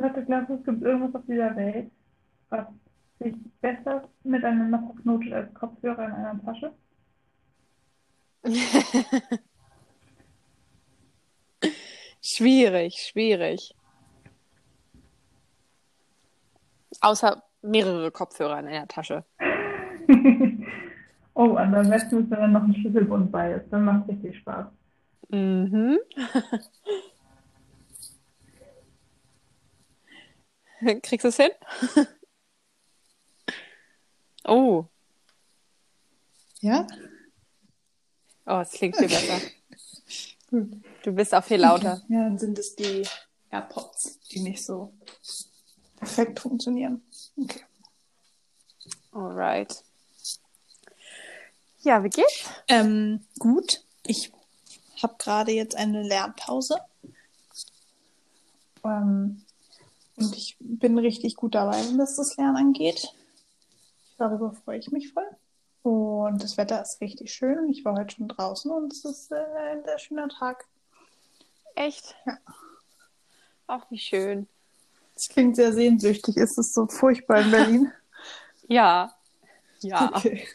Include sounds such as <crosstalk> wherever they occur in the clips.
Glaubst du, es gibt irgendwas auf dieser Welt, was sich besser miteinander verknotet als Kopfhörer in einer Tasche? <laughs> schwierig, schwierig. Außer mehrere Kopfhörer in einer Tasche. <laughs> oh, und am besten ist, wenn dann noch ein Schlüsselbund bei ist. Dann macht es richtig Spaß. Mhm. <laughs> <laughs> Kriegst du es hin? <laughs> oh. Ja? Oh, es klingt viel besser. <laughs> Du bist auch viel lauter. Okay. Ja, dann sind es die AirPods, die nicht so perfekt funktionieren. Okay. Alright. Ja, wie geht's? Ähm, gut. Ich habe gerade jetzt eine Lernpause. Ähm, und ich bin richtig gut dabei, was das Lernen angeht. Darüber freue ich mich voll. Und das Wetter ist richtig schön. Ich war heute schon draußen und es ist äh, ein sehr schöner Tag. Echt? Ja. Ach, wie schön. Das klingt sehr sehnsüchtig. Ist es so furchtbar in Berlin? <laughs> ja. Ja. Okay.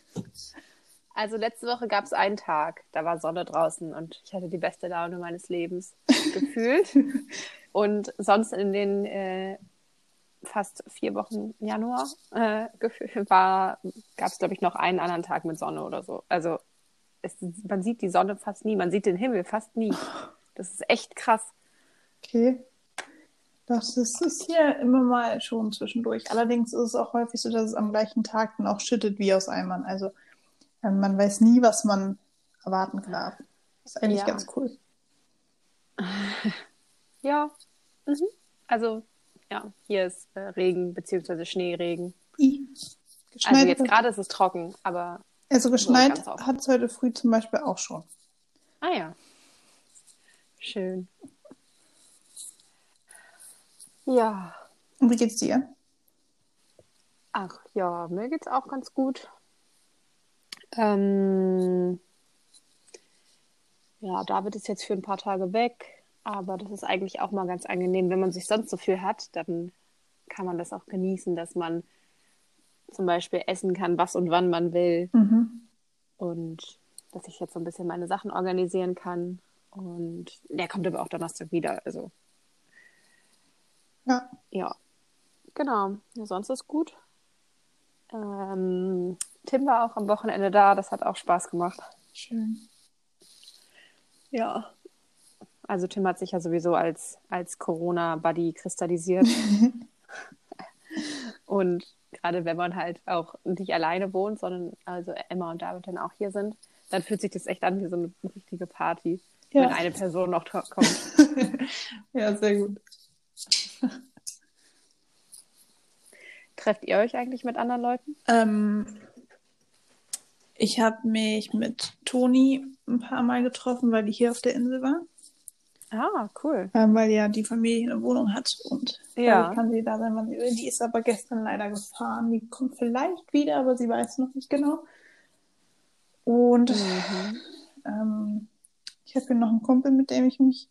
Also letzte Woche gab es einen Tag, da war Sonne draußen und ich hatte die beste Laune meines Lebens <laughs> gefühlt. Und sonst in den äh, fast vier Wochen Januar äh, <laughs> war, gab es, glaube ich, noch einen anderen Tag mit Sonne oder so. Also es, man sieht die Sonne fast nie, man sieht den Himmel fast nie. Das ist echt krass. Okay. Das ist, ist hier immer mal schon zwischendurch. Allerdings ist es auch häufig so, dass es am gleichen Tag dann auch schüttet wie aus Eimern. Also ähm, man weiß nie, was man erwarten darf. Das ist eigentlich Ja. ganz cool. <laughs> Ja. Mhm. Also, ja, hier ist äh, Regen bzw. Schneeregen. I. Also jetzt gerade ist es trocken, aber also geschneit hat es heute früh zum Beispiel auch schon. ah ja. Schön. Ja. Und wie geht's dir? Ach ja, mir geht's auch ganz gut. Ähm, ja, David ist jetzt für ein paar Tage weg, aber das ist eigentlich auch mal ganz angenehm. Wenn man sich sonst so viel hat, dann kann man das auch genießen, dass man zum Beispiel essen kann, was und wann man will Mhm. und dass ich jetzt so ein bisschen meine Sachen organisieren kann. Und der kommt aber auch Donnerstag wieder, also Ja. Ja, genau. Ja, sonst ist gut. Ähm, Tim war auch am Wochenende da, das hat auch Spaß gemacht. Schön. Ja. Also Tim hat sich ja sowieso als, als Corona-Buddy kristallisiert. <laughs> und gerade wenn man halt auch nicht alleine wohnt, sondern also Emma und David dann auch hier sind, dann fühlt sich das echt an wie so eine richtige Party, Ja. wenn eine Person noch kommt. <laughs> ja, sehr gut. Trefft ihr euch eigentlich mit anderen Leuten? Ähm, ich habe mich mit Toni ein paar Mal getroffen, weil die hier auf der Insel war. Ah, cool. Ähm, weil ja die Familie eine Wohnung hat und Ja. kann sie da sein, wann sie will. Die ist aber gestern leider gefahren. Die kommt vielleicht wieder, aber sie weiß noch nicht genau. Und Mhm. ähm, ich habe hier noch einen Kumpel, mit dem ich mich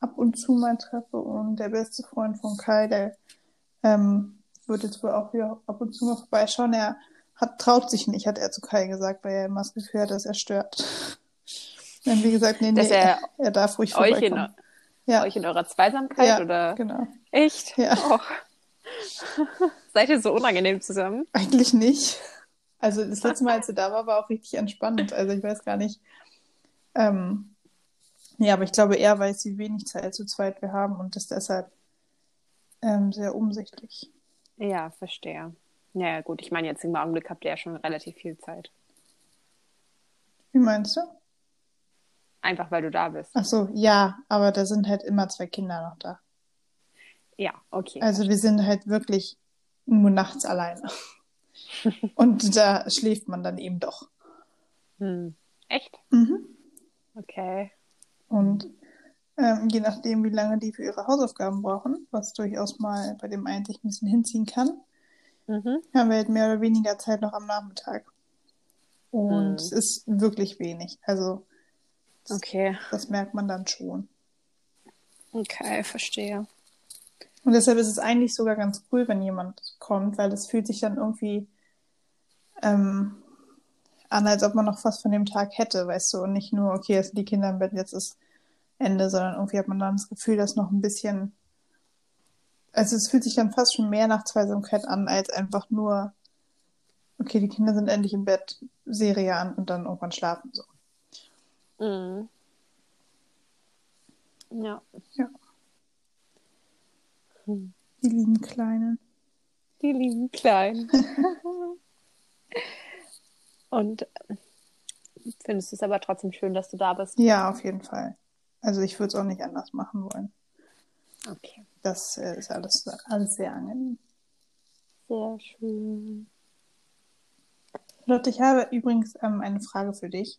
ab und zu mal treffe. Und der beste Freund von Kai, der ähm, wird jetzt wohl auch wieder ab und zu mal vorbeischauen. Er hat, traut sich nicht, hat er zu Kai gesagt, weil er immer das Gefühl hat, dass er stört. Dann wie gesagt, nee, nee, Dass er <laughs> er darf ruhig Euch in. Ja, euch in eurer Zweisamkeit Ja, oder? genau. Echt? Ja. Och. <laughs> Seid ihr so unangenehm zusammen? Eigentlich nicht. Also das letzte Mal, als er <laughs> da war, war auch richtig entspannend. Also ich weiß gar nicht. Ähm, ja, aber ich glaube, er weiß, wie wenig Zeit zu zweit wir haben und ist deshalb ähm, sehr umsichtig. Ja, verstehe. Naja, gut, ich meine, jetzt im Augenblick habt ihr ja schon relativ viel Zeit. Wie meinst du? Einfach weil du da bist. Ach so, ja, aber da sind halt immer zwei Kinder noch da. Ja, okay. Also wir sind halt wirklich nur nachts alleine. <laughs> Und da schläft man dann eben doch. Hm. Echt? Mhm. Okay. Und ähm, je nachdem, wie lange die für ihre Hausaufgaben brauchen, was durchaus mal bei dem einen sich ein bisschen hinziehen kann, Mhm. haben wir halt mehr oder weniger Zeit noch am Nachmittag. Und Hm. es ist wirklich wenig. Also Okay. das merkt man dann schon. Okay, verstehe. Und deshalb ist es eigentlich sogar ganz cool, wenn jemand kommt, weil es fühlt sich dann irgendwie ähm, an, als ob man noch was von dem Tag hätte, weißt du, und nicht nur, okay, jetzt sind die Kinder im Bett, jetzt ist Ende, sondern irgendwie hat man dann das Gefühl, dass noch ein bisschen, also es fühlt sich dann fast schon mehr nach Zweisamkeit an, als einfach nur, okay, die Kinder sind endlich im Bett, Serie an und dann irgendwann schlafen so. Mhm. Ja. Ja. Die lieben Kleinen. Die lieben Kleinen. <laughs> Und findest du es aber trotzdem schön, dass du da bist? Ja, auf jeden Fall. Also ich würde es auch nicht anders machen wollen. Okay. Das äh, ist alles, alles sehr angenehm. Sehr schön. Lotte, ich habe übrigens ähm, eine Frage für dich.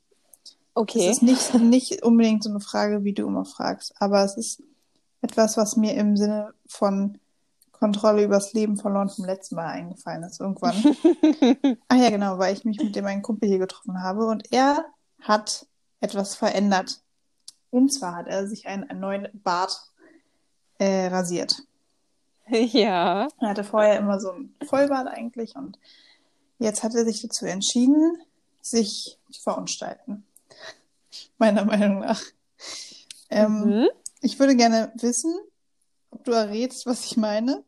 Okay. Es ist nicht, nicht unbedingt so eine Frage, wie du immer fragst, aber es ist etwas, was mir im Sinne von Kontrolle übers Leben verloren vom letzten Mal eingefallen ist, irgendwann. <laughs> ah ja, genau, weil ich mich mit dem einen Kumpel hier getroffen habe und er hat etwas verändert. Und zwar hat er sich einen, einen neuen Bart äh, rasiert. ja. Er hatte vorher immer so ein Vollbart eigentlich und jetzt hat er sich dazu entschieden, sich zu verunstalten. Meiner Meinung nach. Ähm, Mhm. Ich würde gerne wissen, ob du errätst, was ich meine.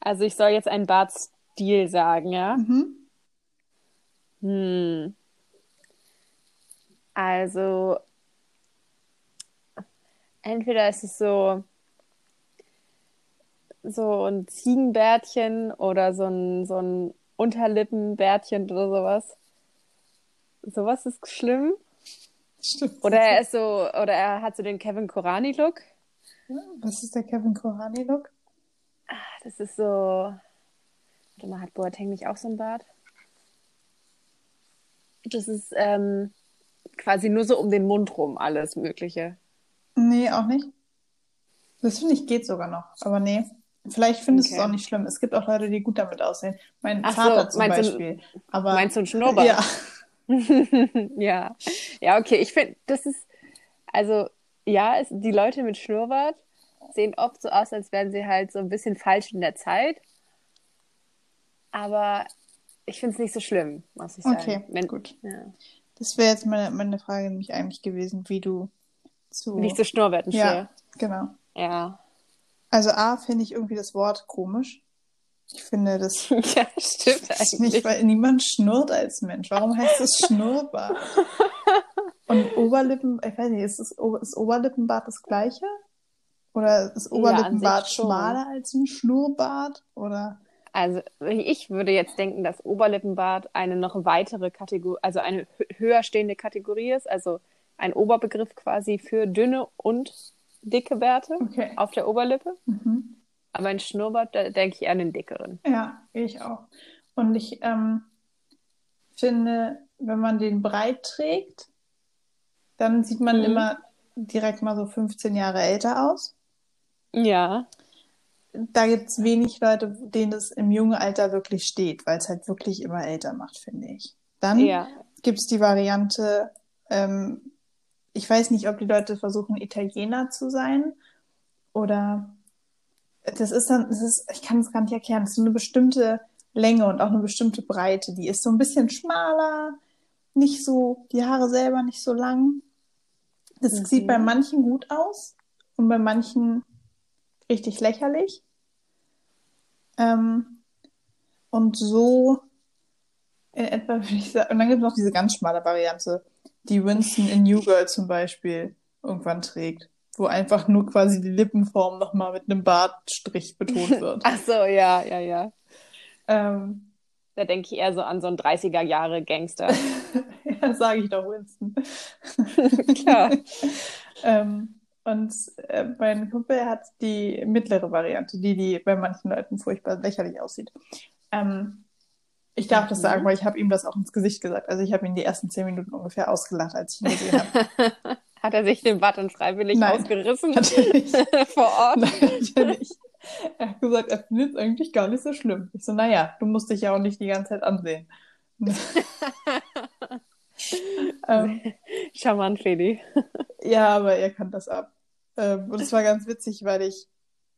Also ich soll jetzt einen Bartstil sagen, ja? Mhm. Hm. Also entweder ist es so so ein Ziegenbärtchen oder so ein so ein Unterlippenbärtchen oder sowas. Sowas ist schlimm. Stimmt. Oder er ist so, oder er hat so den Kevin Korani-Look. Was ist der Kevin Korani-Look? Das ist so. Warte mal, hat Boateng nicht auch so ein Bart? Das ist ähm, quasi nur so um den Mund rum alles Mögliche. Nee, auch nicht. Das finde ich geht sogar noch, aber nee. Vielleicht findest du es Okay. auch nicht schlimm. Es gibt auch Leute, die gut damit aussehen. Mein Ach so, Vater zum meinst du- Beispiel. aber Meinst du einen Schnurrbart? <laughs> ja, <laughs> ja. Ja, okay. Ich finde, das ist, also, ja, es, die Leute mit Schnurrbart sehen oft so aus, als wären sie halt so ein bisschen falsch in der Zeit. Aber ich finde es nicht so schlimm, muss ich sagen. okay, Wenn, gut. Ja. Das wäre jetzt meine, meine Frage nämlich eigentlich gewesen, wie du zu. Wie ich zu Schnurrbärten ja, stehe. genau. Ja. Also A finde ich irgendwie das Wort komisch. Ich finde das <laughs> ja, stimmt Das ist eigentlich. nicht, weil niemand schnurrt als Mensch. Warum heißt das Schnurrbart? <laughs> Und Oberlippen, ich weiß nicht, ist das ist Oberlippenbart das gleiche? Oder ist Ja, Oberlippenbart schon. schmaler als ein Schnurrbart? Oder Also ich würde jetzt denken, dass Oberlippenbart eine noch weitere Kategorie, also eine hö- höher stehende Kategorie ist, also ein Oberbegriff quasi für dünne und dicke Bärte okay. auf der Oberlippe. Mhm. Aber ein Schnurrbart, da denke ich eher an den dickeren. Ja, ich auch. Und ich ähm, finde, wenn man den breit trägt, dann sieht man Mhm. immer direkt mal so 15 Jahre älter aus. Ja. Da gibt es wenig Leute, denen das im jungen Alter wirklich steht, weil es halt wirklich immer älter macht, finde ich. Dann Ja. gibt es die Variante, ähm, ich weiß nicht, ob die Leute versuchen, Italiener zu sein oder das ist dann, das ist, ich kann es gar nicht erklären, das ist so eine bestimmte Länge und auch eine bestimmte Breite. Die ist so ein bisschen schmaler, nicht so, die Haare selber nicht so lang. Das Mhm. sieht bei manchen gut aus und bei manchen richtig lächerlich. Ähm, und so in etwa würde ich sagen, und dann gibt es noch diese ganz schmale Variante, die Winston in New Girl zum Beispiel irgendwann trägt, wo einfach nur quasi die Lippenform nochmal mit einem Bartstrich betont <laughs> wird. Ach so, ja, ja, ja. ähm, Da denke ich eher so an so einen 30er Jahre Gangster. <laughs> ja, sage ich doch Winston. <laughs> Klar. ähm, und äh, mein Kumpel hat die mittlere Variante, die, die bei manchen Leuten furchtbar lächerlich aussieht. Ähm, ich darf das Mhm. sagen, weil ich habe ihm das auch ins Gesicht gesagt. Also ich habe ihn die ersten zehn Minuten ungefähr ausgelacht, als ich ihn gesehen habe. Hat er sich den dann freiwillig Nein. ausgerissen Hat <laughs> er nicht. <laughs> vor Ort? Nein, hat er nicht. Er hat gesagt, er findet es eigentlich gar nicht so schlimm. Ich so, naja, du musst dich ja auch nicht die ganze Zeit ansehen. <laughs> ähm, Charmant, Feli. ja, aber er kann das ab. Ähm, und es war ganz witzig, weil ich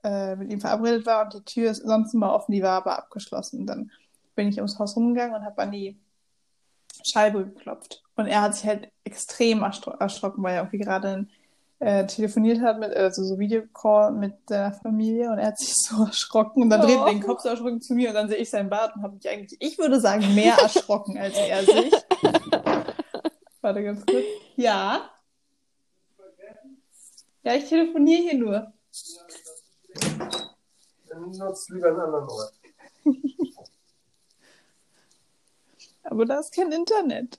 äh, mit ihm verabredet war und die Tür ist sonst immer offen, die war aber abgeschlossen. Und dann bin ich ums Haus rumgegangen und habe an die Scheibe geklopft. Und er hat sich halt extrem erschrocken, weil er irgendwie gerade äh, telefoniert hat, mit, also so Videocall mit seiner Familie und er hat sich <laughs> so erschrocken und dann oh. dreht er den Kopf so erschrocken zu mir und dann sehe ich seinen Bart und habe mich eigentlich, ich würde sagen, mehr <laughs> erschrocken als er sich. <laughs> Warte ganz kurz. Ja. Ja, ich telefoniere hier nur. Dann nutzt lieber einen anderen Ort. Aber da ist kein Internet.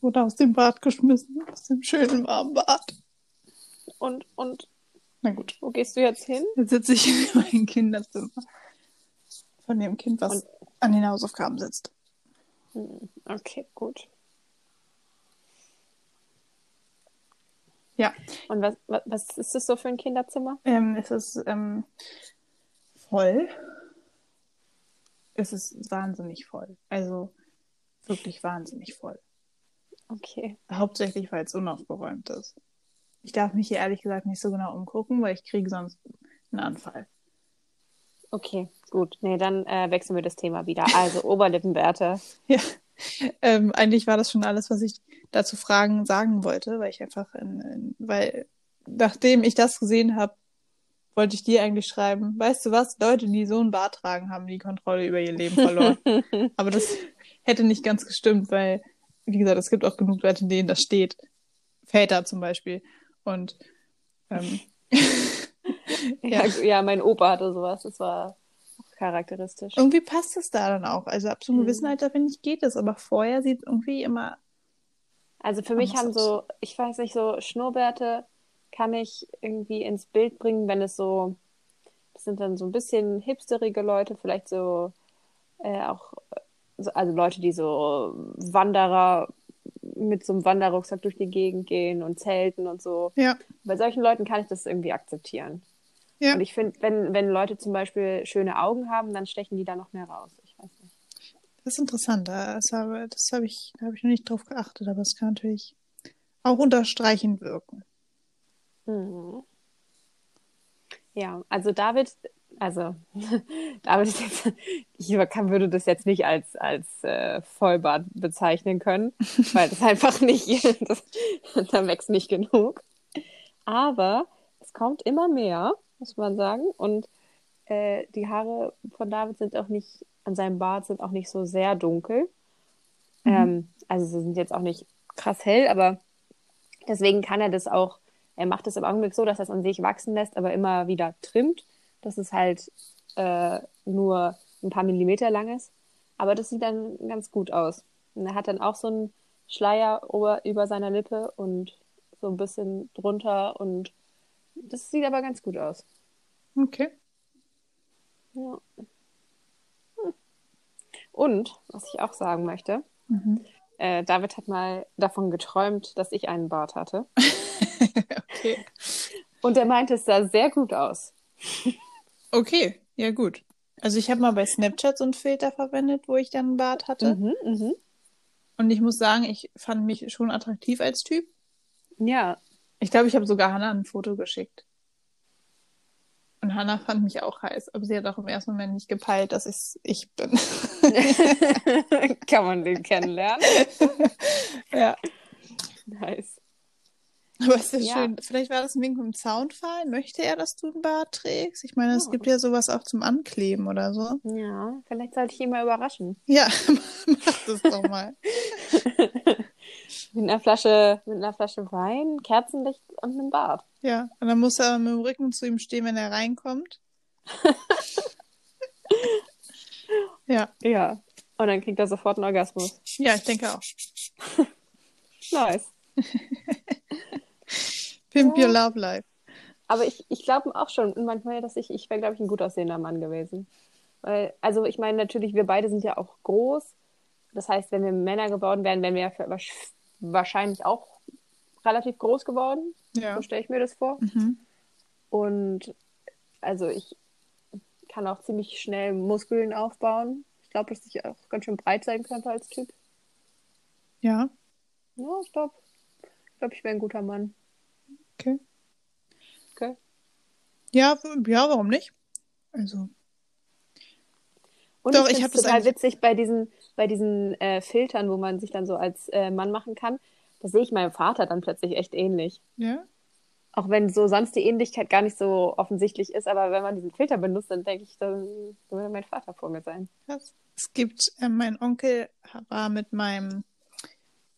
Wurde aus dem Bad geschmissen, aus dem schönen warmen Bad. Und, und, na gut. Wo gehst du jetzt hin? Jetzt sitze ich <laughs> in meinem Kinderzimmer. Von dem Kind, was und... an den Hausaufgaben sitzt. Hm, okay, gut. Ja. Und was, was, was ist das so für ein Kinderzimmer? Ähm, es ist ähm, voll. Es ist wahnsinnig voll. Also wirklich wahnsinnig voll. Okay. Hauptsächlich, weil es unaufgeräumt ist. Ich darf mich hier ehrlich gesagt nicht so genau umgucken, weil ich kriege sonst einen Anfall. Okay, gut. Nee, dann äh, wechseln wir das Thema wieder. Also <laughs> Oberlippenwerte. ja. Ähm, eigentlich war das schon alles, was ich dazu fragen sagen wollte, weil ich einfach, in, in, weil nachdem ich das gesehen habe, wollte ich dir eigentlich schreiben, weißt du was, Leute, die so einen Bart tragen, haben die Kontrolle über ihr Leben verloren. <laughs> Aber das hätte nicht ganz gestimmt, weil, wie gesagt, es gibt auch genug Leute, in denen das steht. Väter zum Beispiel. Und ähm, <laughs> ja. ja, mein Opa hatte sowas, das war charakteristisch. Irgendwie passt es da dann auch. Also ab so einem mhm. gewissen Alter, finde ich, geht es. Aber vorher sieht es irgendwie immer. Also für mich haben so, ich weiß nicht, so Schnurrbärte kann ich irgendwie ins Bild bringen, wenn es so, das sind dann so ein bisschen hipsterige Leute, vielleicht so äh, auch, also Leute, die so Wanderer mit so einem Wanderrucksack durch die Gegend gehen und zelten und so. Ja. Bei solchen Leuten kann ich das irgendwie akzeptieren. Ja. Und ich finde, wenn, wenn Leute zum Beispiel schöne Augen haben, dann stechen die da noch mehr raus. Ich weiß nicht. Das ist interessant. Das habe, das habe ich, da habe ich noch nicht drauf geachtet, aber es kann natürlich auch unterstreichend wirken. Mhm. Ja, also David, also <laughs> David ist jetzt, ich kann, würde das jetzt nicht als, als äh, Vollbart bezeichnen können, <laughs> weil das einfach nicht, <laughs> das, da wächst nicht genug. Aber es kommt immer mehr muss man sagen. Und äh, die Haare von David sind auch nicht, an seinem Bart sind auch nicht so sehr dunkel. Mhm. Ähm, also sie sind jetzt auch nicht krass hell, aber deswegen kann er das auch, er macht es im Augenblick so, dass er es an sich wachsen lässt, aber immer wieder trimmt, dass es halt äh, nur ein paar Millimeter lang ist. Aber das sieht dann ganz gut aus. Und er hat dann auch so einen Schleier über, über seiner Lippe und so ein bisschen drunter und das sieht aber ganz gut aus. Okay. Ja. Hm. Und, was ich auch sagen möchte, mhm. äh, David hat mal davon geträumt, dass ich einen Bart hatte. <laughs> okay. Und er meinte, es sah sehr gut aus. okay, ja gut. Also ich habe mal bei Snapchat so einen Filter verwendet, wo ich dann einen Bart hatte. Mhm, mh. Und ich muss sagen, ich fand mich schon attraktiv als Typ. Ja, ich glaube, ich habe sogar Hannah ein Foto geschickt. Und Hannah fand mich auch heiß, aber sie hat auch im ersten Moment nicht gepeilt, dass ich ich bin. <laughs> Kann man den kennenlernen? <laughs> ja. Nice. Aber ist ja, ja, schön. Vielleicht war das ein Wink im Zaunfall. Möchte er, dass du einen Bart trägst? Ich meine, es oh. gibt ja sowas auch zum Ankleben oder so. Ja, vielleicht sollte ich ihn mal überraschen. Ja, <laughs> mach das doch mal. <laughs> mit einer Flasche, mit einer Flasche Wein, Kerzenlicht und einem Bart. Ja, und dann muss er mit dem Rücken zu ihm stehen, wenn er reinkommt. <laughs> ja. Ja. Und dann kriegt er sofort einen Orgasmus. Ja, ich denke auch. nice. Pimp your love life. Aber ich, ich glaube auch schon manchmal, dass ich, ich wäre, glaube ich, ein gut aussehender Mann gewesen. Weil, also ich meine, natürlich, wir beide sind ja auch groß. Das heißt, wenn wir Männer geworden wären, wären wir ja wahrscheinlich auch relativ groß geworden. Ja. So stelle ich mir das vor. Mhm. Und also ich kann auch ziemlich schnell Muskeln aufbauen. Ich glaube, dass ich auch ganz schön breit sein könnte als Typ. Ja. Ja, ich glaube, Ich glaube, ich wäre ein guter Mann. Okay. Okay. Ja, ja, warum nicht? Also, Und Doch, ich, ich finde hab es das total witzig bei diesen, bei diesen äh, Filtern, wo man sich dann so als äh, Mann machen kann. Da sehe ich meinem Vater dann plötzlich echt ähnlich. ja. Auch wenn so sonst die Ähnlichkeit gar nicht so offensichtlich ist, aber wenn man diesen Filter benutzt, dann denke ich, dann würde mein Vater vor mir sein. Krass. Es gibt, äh, mein Onkel war mit meinem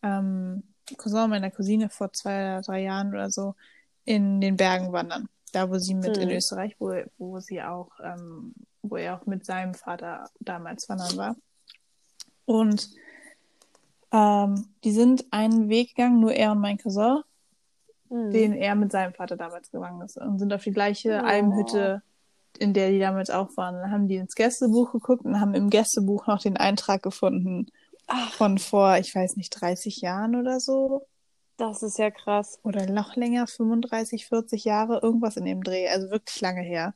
ähm, Cousin, meiner Cousine vor zwei oder drei Jahren oder so in den Bergen wandern. Da, wo sie mit Mhm. in Österreich, wo, wo sie auch, ähm, wo er auch mit seinem Vater damals wandern war. Und ähm, die sind einen Weg gegangen, nur er und mein Cousin, Mhm. den er mit seinem Vater damals gegangen ist. Und sind auf die gleiche Oh. Almhütte, in der die damals auch waren. Dann haben die ins Gästebuch geguckt und haben im Gästebuch noch den Eintrag gefunden Ach, von vor, ich weiß nicht, 30 Jahren oder so. das ist ja krass. Oder noch länger, 35, 40 Jahre, irgendwas in dem Dreh. Also wirklich lange her.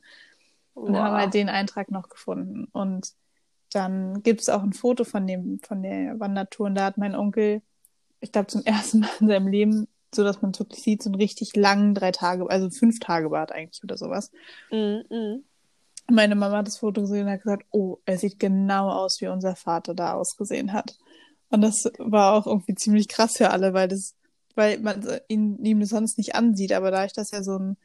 Und haben halt den Eintrag noch gefunden. Und dann gibt es auch ein Foto von dem, von der Wandertour. Und da hat mein Onkel, ich glaube, zum <laughs> ersten Mal in seinem Leben, so dass man es wirklich sieht, so einen richtig langen drei Tage, also fünf Tage Bart eigentlich oder sowas. Mhm. Und Meine Mama hat das Foto gesehen und hat gesagt, oh, er sieht genau aus, wie unser Vater da ausgesehen hat. Und das war auch irgendwie ziemlich krass für alle, weil das, weil man ihn, ihm das sonst nicht ansieht, aber dadurch, dass er so ein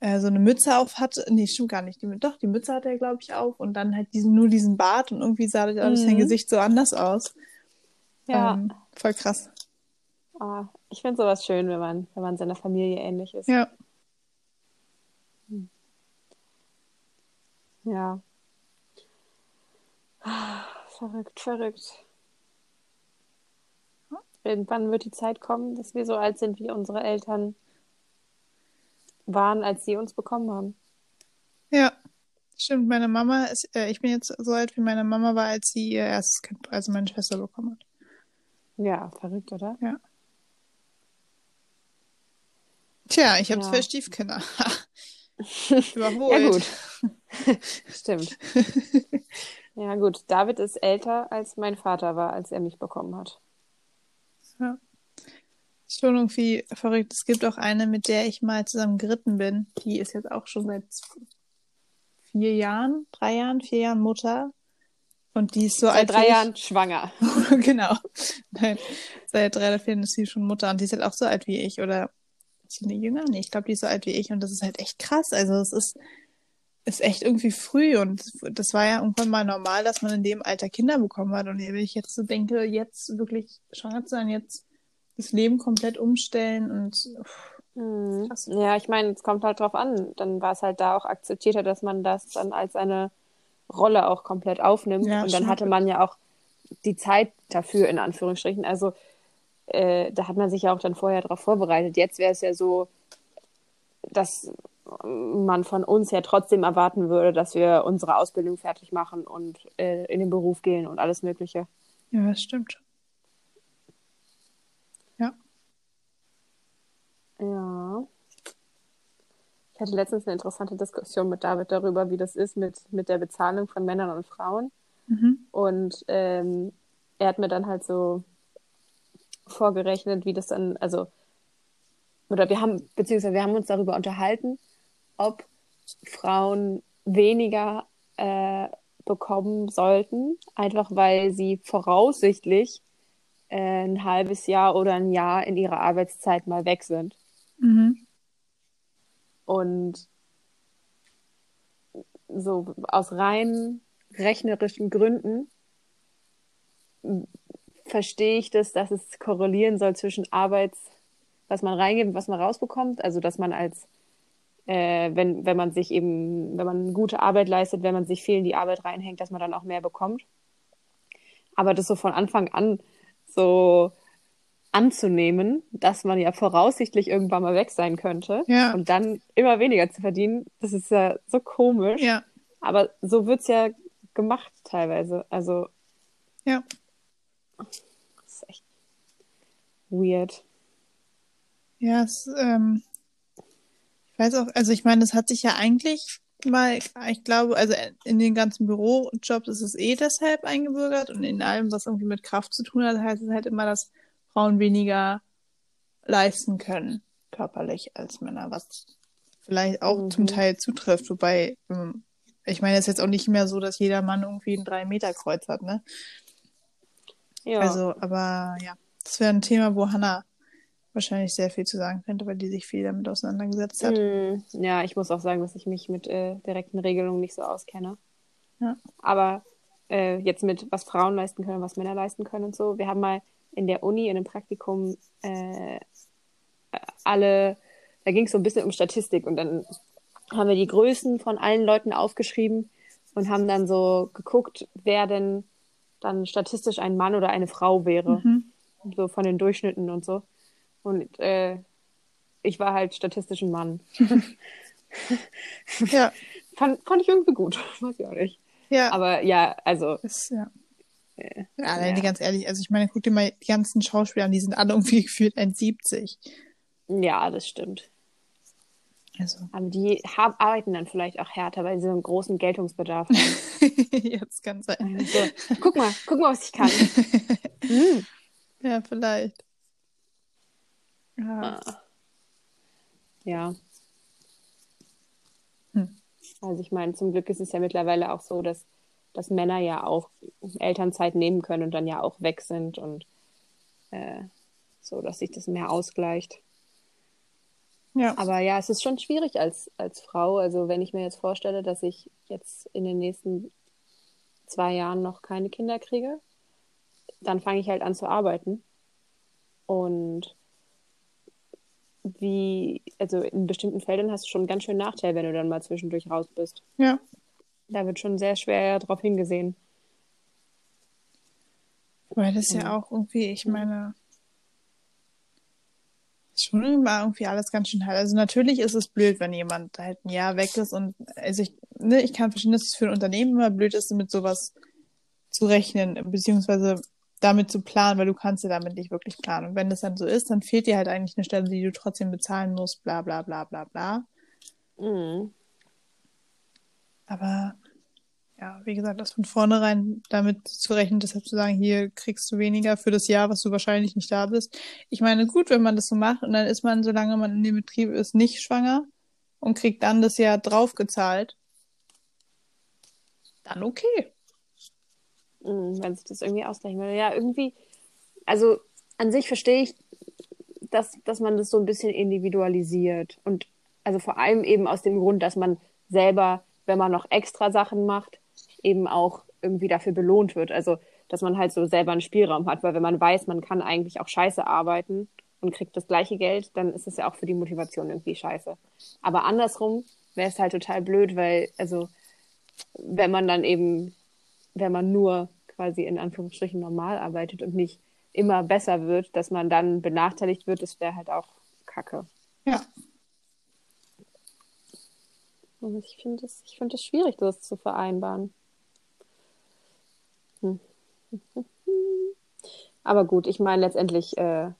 äh, so eine Mütze auf hat, nee, stimmt gar nicht, die, doch, die Mütze hat er, glaube ich, auf und dann halt diesen, nur diesen Bart und irgendwie sah das alles sein Mhm. Gesicht so anders aus. Ja, Ähm, voll krass. Ah, ich finde sowas schön, wenn man, wenn man seiner Familie ähnlich ist. Ja. Ja. Ah, Verrückt, verrückt. Irgendwann wird die Zeit kommen, dass wir so alt sind, wie unsere Eltern waren, als sie uns bekommen haben. Ja. Stimmt, meine Mama ist, äh, ich bin jetzt so alt, wie meine Mama war, als sie ihr erstes Kind, also meine Schwester bekommen hat. Ja, verrückt, oder? Tja, ich habe Ja. zwei Stiefkinder. <laughs> Ja, Überholt. gut. <laughs> Stimmt. <laughs> Ja, gut. David ist älter, als mein Vater war, als er mich bekommen hat. Schon irgendwie verrückt. Es gibt auch eine, mit der ich mal zusammen geritten bin. Die ist jetzt auch schon seit vier Jahren, drei Jahren, vier Jahren Mutter. Und die ist so Seit alt drei wie ich. Jahren schwanger. <laughs> genau. Nein, seit drei oder vier Jahren ist sie schon Mutter und die ist halt auch so alt wie ich. Oder ist sie eine jünger? Nee, ich glaube, die ist so alt wie ich und das ist halt echt krass. Also es ist, ist echt irgendwie früh und das war ja irgendwann mal normal, dass man in dem Alter Kinder bekommen hat. Und wenn ich jetzt so denke, jetzt wirklich schwanger zu sein, jetzt das Leben komplett umstellen und Mhm. Ja, ich meine, es kommt halt drauf an. Dann war es halt da auch akzeptierter, dass man das dann als eine Rolle auch komplett aufnimmt. Ja, Und dann hatte man ja auch die Zeit dafür, in Anführungsstrichen. Also äh, da hat man sich ja auch dann vorher darauf vorbereitet. Jetzt wäre es ja so, dass man von uns ja trotzdem erwarten würde, dass wir unsere Ausbildung fertig machen und äh, in den Beruf gehen und alles Mögliche. ja, das stimmt. Ja. Ja. Ich hatte letztens eine interessante Diskussion mit David darüber, wie das ist mit, mit der Bezahlung von Männern und Frauen. Mhm. Und ähm, er hat mir dann halt so vorgerechnet, wie das dann, also, oder wir haben, beziehungsweise wir haben uns darüber unterhalten, ob Frauen weniger äh, bekommen sollten, einfach weil sie voraussichtlich äh, ein halbes Jahr oder ein Jahr in ihrer Arbeitszeit mal weg sind. Mhm. Und so aus rein rechnerischen Gründen verstehe ich das, dass es korrelieren soll zwischen Arbeits, was man reingibt und was man rausbekommt. Also dass man als, äh, wenn, wenn man sich eben, wenn man gute Arbeit leistet, wenn man sich viel in die Arbeit reinhängt, dass man dann auch mehr bekommt. Aber das so von Anfang an so anzunehmen, dass man ja voraussichtlich irgendwann mal weg sein könnte Ja. und dann immer weniger zu verdienen, das ist ja so komisch. Ja. Aber so wird's ja gemacht teilweise. Also, Ja. das ist echt weird. Ja, es, ähm, ich weiß auch, also ich meine, das hat sich ja eigentlich mal, ich glaube, also in den ganzen Bürojobs ist es eh deshalb eingebürgert und in allem, was irgendwie mit Kraft zu tun hat, heißt es halt immer, dass Frauen weniger leisten können, körperlich als Männer, was vielleicht auch Mhm. zum Teil zutrifft. Wobei, ähm, ich meine, es ist jetzt auch nicht mehr so, dass jeder Mann irgendwie ein 3-Meter-Kreuz hat, ne? Ja. Also, aber ja, das wäre ein Thema, wo Hannah wahrscheinlich sehr viel zu sagen könnte, weil die sich viel damit auseinandergesetzt hat. Mm, Ja, ich muss auch sagen, dass ich mich mit äh, direkten Regelungen nicht so auskenne. Ja. Aber äh, jetzt mit, was Frauen leisten können, was Männer leisten können und so. Wir haben mal in der Uni, in einem Praktikum, äh, alle, da ging es so ein bisschen um Statistik und dann haben wir die Größen von allen Leuten aufgeschrieben und haben dann so geguckt, wer denn dann statistisch ein Mann oder eine Frau wäre. Mhm. So von den Durchschnitten und so. Und äh, ich war halt statistisch ein Mann. <laughs> Ja, Fand, fand ich irgendwie gut. <laughs> Weiß ich auch nicht. ja. Aber ja, also, Das, ja. Äh, Ja, allein ja. ganz ehrlich, also ich meine, guck dir mal die ganzen Schauspieler an, die sind alle irgendwie <laughs> gefühlt 1,70. ja, das stimmt. Also, Aber die haben, arbeiten dann vielleicht auch härter, weil sie so einen großen Geltungsbedarf haben. jetzt kann sein. so, guck mal, guck mal, was ich kann. Hm. Ja, vielleicht. Ja. Ah. Ja. Hm. Also ich meine, zum Glück ist es ja mittlerweile auch so, dass, dass Männer ja auch Elternzeit nehmen können und dann ja auch weg sind und äh, so, dass sich das mehr ausgleicht. Ja. Aber ja, es ist schon schwierig als, als Frau. Also wenn ich mir jetzt vorstelle, dass ich jetzt in den nächsten zwei Jahren noch keine Kinder kriege, dann fange ich halt an zu arbeiten. Und wie, also in bestimmten Feldern hast du schon einen ganz schön Nachteil, wenn du dann mal zwischendurch raus bist. ja. Da wird schon sehr schwer darauf hingesehen. Weil das ja Ja. auch irgendwie, ich meine, schon immer irgendwie alles ganz schön halt. Also natürlich ist es blöd, wenn jemand halt ein Jahr weg ist und also ich, ne, ich kann verstehen, dass es für ein Unternehmen immer blöd ist, mit sowas zu rechnen, beziehungsweise damit zu planen, weil du kannst ja damit nicht wirklich planen. Und wenn das dann so ist, dann fehlt dir halt eigentlich eine Stelle, die du trotzdem bezahlen musst, bla bla bla bla bla. Mhm. Aber ja, wie gesagt, das von vornherein damit zu rechnen, deshalb zu sagen, hier kriegst du weniger für das Jahr, was du wahrscheinlich nicht da bist. Ich meine, gut, wenn man das so macht und dann ist man, solange man in dem Betrieb ist, nicht schwanger und kriegt dann das Jahr draufgezahlt, dann okay. Mhm, wenn sich das irgendwie ausgleichen würde. Ja, irgendwie, also an sich verstehe ich, dass, dass man das so ein bisschen individualisiert. Und also vor allem eben aus dem Grund, dass man selber, wenn man noch extra Sachen macht, eben auch irgendwie dafür belohnt wird. Also, dass man halt so selber einen Spielraum hat, weil wenn man weiß, man kann eigentlich auch scheiße arbeiten und kriegt das gleiche Geld, dann ist es ja auch für die Motivation irgendwie scheiße. Aber andersrum wäre es halt total blöd, weil, also, wenn man dann eben wenn man nur quasi in Anführungsstrichen normal arbeitet und nicht immer besser wird, dass man dann benachteiligt wird, das wäre halt auch Kacke. Ja. Und ich finde es ich find schwierig, das zu vereinbaren. Hm. <laughs> Aber gut, ich meine, letztendlich äh,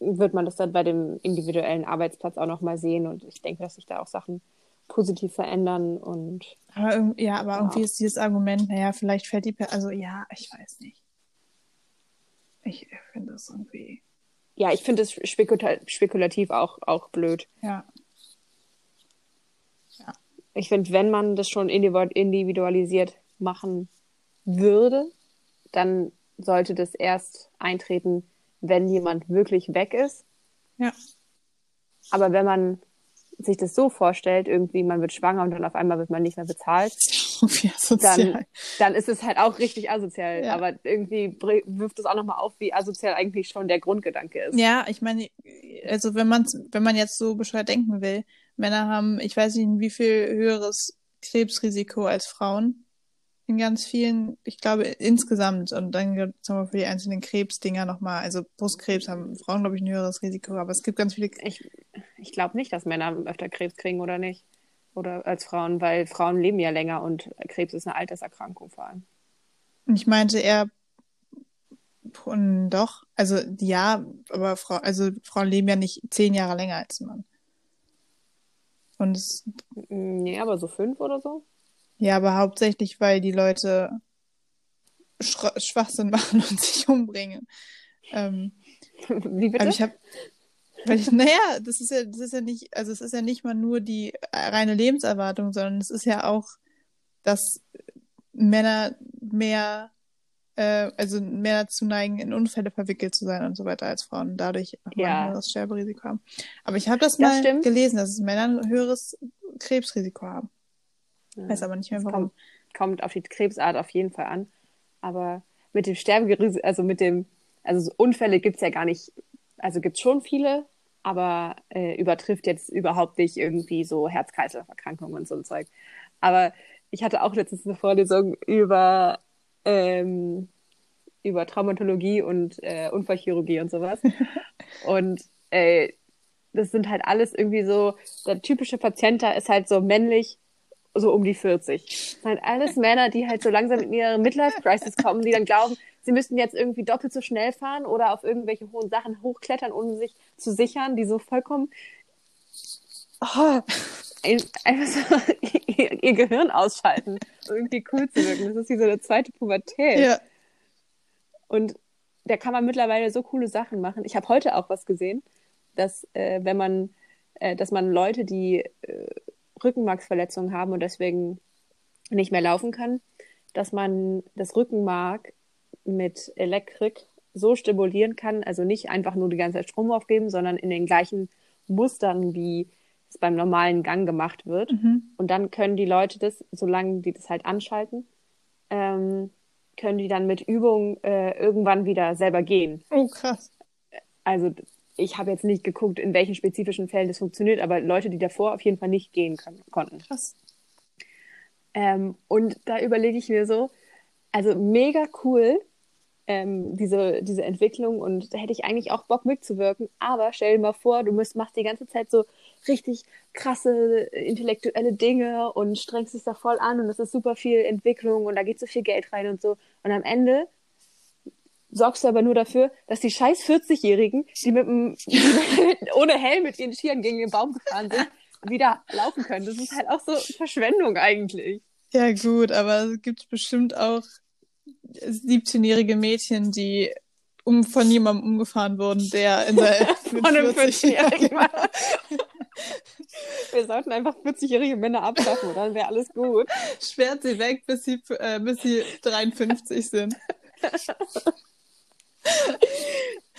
wird man das dann bei dem individuellen Arbeitsplatz auch nochmal sehen und ich denke, dass sich da auch Sachen positiv verändern und Aber ja, aber Ja. irgendwie ist dieses Argument, naja, vielleicht fällt die, Per- also ja, ich weiß nicht. Ich finde das irgendwie, ja, ich finde es spekula spekulativ auch, auch blöd. ja, Ich finde, wenn man das schon individu- individualisiert machen würde, dann sollte das erst eintreten, wenn jemand wirklich weg ist. ja, Aber wenn man sich das so vorstellt, irgendwie man wird schwanger und dann auf einmal wird man nicht mehr bezahlt, <laughs> dann, dann ist es halt auch richtig asozial. Ja. Aber irgendwie wirft es auch nochmal auf, wie asozial eigentlich schon der Grundgedanke ist. Ja, ich meine, also wenn man wenn man jetzt so bescheuert denken will, Männer haben, ich weiß nicht, wie viel höheres Krebsrisiko als Frauen in ganz vielen, ich glaube insgesamt und dann gibt's nochmal für die einzelnen Krebsdinger nochmal, also Brustkrebs haben Frauen, glaube ich, ein höheres Risiko, aber es gibt ganz viele, Ich, ich glaube nicht, dass Männer öfter Krebs kriegen oder nicht. Oder als Frauen, weil Frauen leben ja länger und Krebs ist eine Alterserkrankung vor allem. ich meinte eher, und doch, also ja, aber Frau, also Frauen leben ja nicht zehn Jahre länger als ein Mann. Und es Nee, aber so fünf oder so? Ja, aber hauptsächlich, weil die Leute Schra- Schwachsinn <laughs> machen und sich umbringen. Ähm, Wie bitte? Aber ich habe, weil ich, naja, das ist ja, das ist ja nicht, also es ist ja nicht mal nur die reine Lebenserwartung, sondern es ist ja auch, dass Männer mehr, äh, also mehr dazu neigen, in Unfälle verwickelt zu sein und so weiter als Frauen dadurch auch Ja. ein höheres Sterberisiko haben. Aber ich habe das, Das mal stimmt. gelesen, dass es Männer ein höheres Krebsrisiko haben. Weiß aber nicht mehr Es warum. kommt, kommt auf die Krebsart auf jeden Fall an. Aber mit dem Sterberisiko, also mit dem, also so Unfälle gibt's ja gar nicht, also gibt's schon viele, aber äh, übertrifft jetzt überhaupt nicht irgendwie so Herz-Kreislauf-Erkrankungen und so ein Zeug. Aber ich hatte auch letztens eine Vorlesung über, ähm, über Traumatologie und äh, Unfallchirurgie und sowas. <laughs> und äh, das sind halt alles irgendwie so, der typische Patient da ist halt so männlich, so um die 40. Das sind halt alles Männer, die halt so langsam in ihre Midlife-Crisis kommen, die dann glauben, sie müssten jetzt irgendwie doppelt so schnell fahren oder auf irgendwelche hohen Sachen hochklettern, um sich zu sichern, die so vollkommen oh, ein- einfach so ihr, ihr Gehirn ausschalten, um irgendwie cool zu wirken. Das ist wie so eine zweite Pubertät. Ja. Und da kann man mittlerweile so coole Sachen machen. Ich habe heute auch was gesehen, dass äh, wenn man, äh, dass man Leute, die äh, Rückenmarksverletzungen haben und deswegen nicht mehr laufen können, dass man das Rückenmark mit Elektrik so stimulieren kann, also nicht einfach nur die ganze Zeit Strom aufgeben, sondern in den gleichen Mustern, wie es beim normalen Gang gemacht wird. Mhm. Und dann können die Leute das, solange die das halt anschalten, ähm, können die dann mit Übung äh, irgendwann wieder selber gehen. Oh, krass. Also ich habe jetzt nicht geguckt, in welchen spezifischen Fällen das funktioniert, aber Leute, die davor auf jeden Fall nicht gehen können, konnten. Krass. Ähm, und da überlege ich mir so, also mega cool, ähm, diese, diese Entwicklung und da hätte ich eigentlich auch Bock mitzuwirken. Aber stell dir mal vor, du müsst, machst die ganze Zeit so richtig krasse äh, intellektuelle Dinge und strengst dich da voll an und es ist super viel Entwicklung und da geht so viel Geld rein und so. Und am Ende sorgst du aber nur dafür, dass die scheiß 40-Jährigen, die mit dem, die <laughs> ohne Helm mit ihren Skiern gegen den Baum gefahren sind, wieder laufen können. Das ist halt auch so Verschwendung eigentlich. Ja, gut, aber es gibt bestimmt auch 17-jährige Mädchen, die um, von jemandem umgefahren wurden, der in der <laughs> Von einem 40 40-Jährigen. Wir sollten einfach 40-jährige Männer abschaffen, dann wäre alles gut. Sperrt sie weg, bis sie, äh, bis sie 53 sind. <laughs>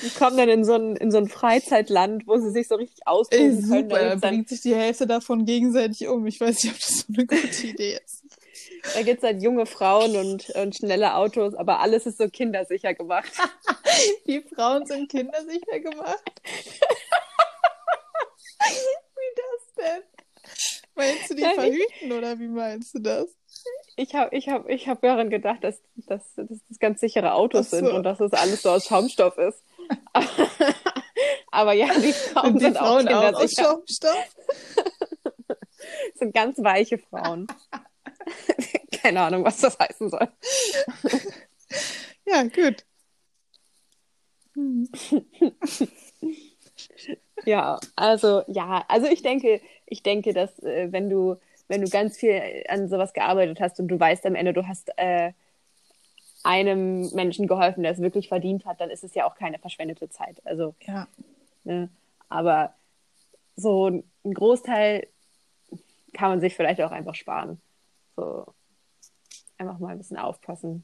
Die kommen dann in so ein, in so ein Freizeitland, wo sie sich so richtig Ey, austoben können. Da super, gibt's dann, bringt sich die Hälfte davon gegenseitig um. Ich weiß nicht, ob das so eine gute Idee ist. da gibt's halt junge Frauen und, und schnelle Autos, aber alles ist so kindersicher gemacht. <laughs> Die Frauen sind kindersicher gemacht. <laughs> wie das denn? Meinst du die Nein, ich- verhüten oder wie meinst du das? Ich habe ich hab, ich hab daran gedacht, dass, dass, dass das ganz sichere Autos so. sind und dass das alles so aus Schaumstoff ist. <laughs> aber ja, die Frauen Sind die sind Frauen auch auch aus. Schaumstoff? Das <laughs> sind ganz weiche Frauen. <laughs> Keine Ahnung, was das heißen soll. Ja, gut. Hm. Ja, also ja, also ich denke, ich denke, dass äh, wenn du, wenn du ganz viel an sowas gearbeitet hast und du weißt am Ende, du hast äh, einem Menschen geholfen, der es wirklich verdient hat, dann ist es ja auch keine verschwendete Zeit. Also, Ja. ne, aber so ein Großteil kann man sich vielleicht auch einfach sparen. So einfach mal ein bisschen aufpassen.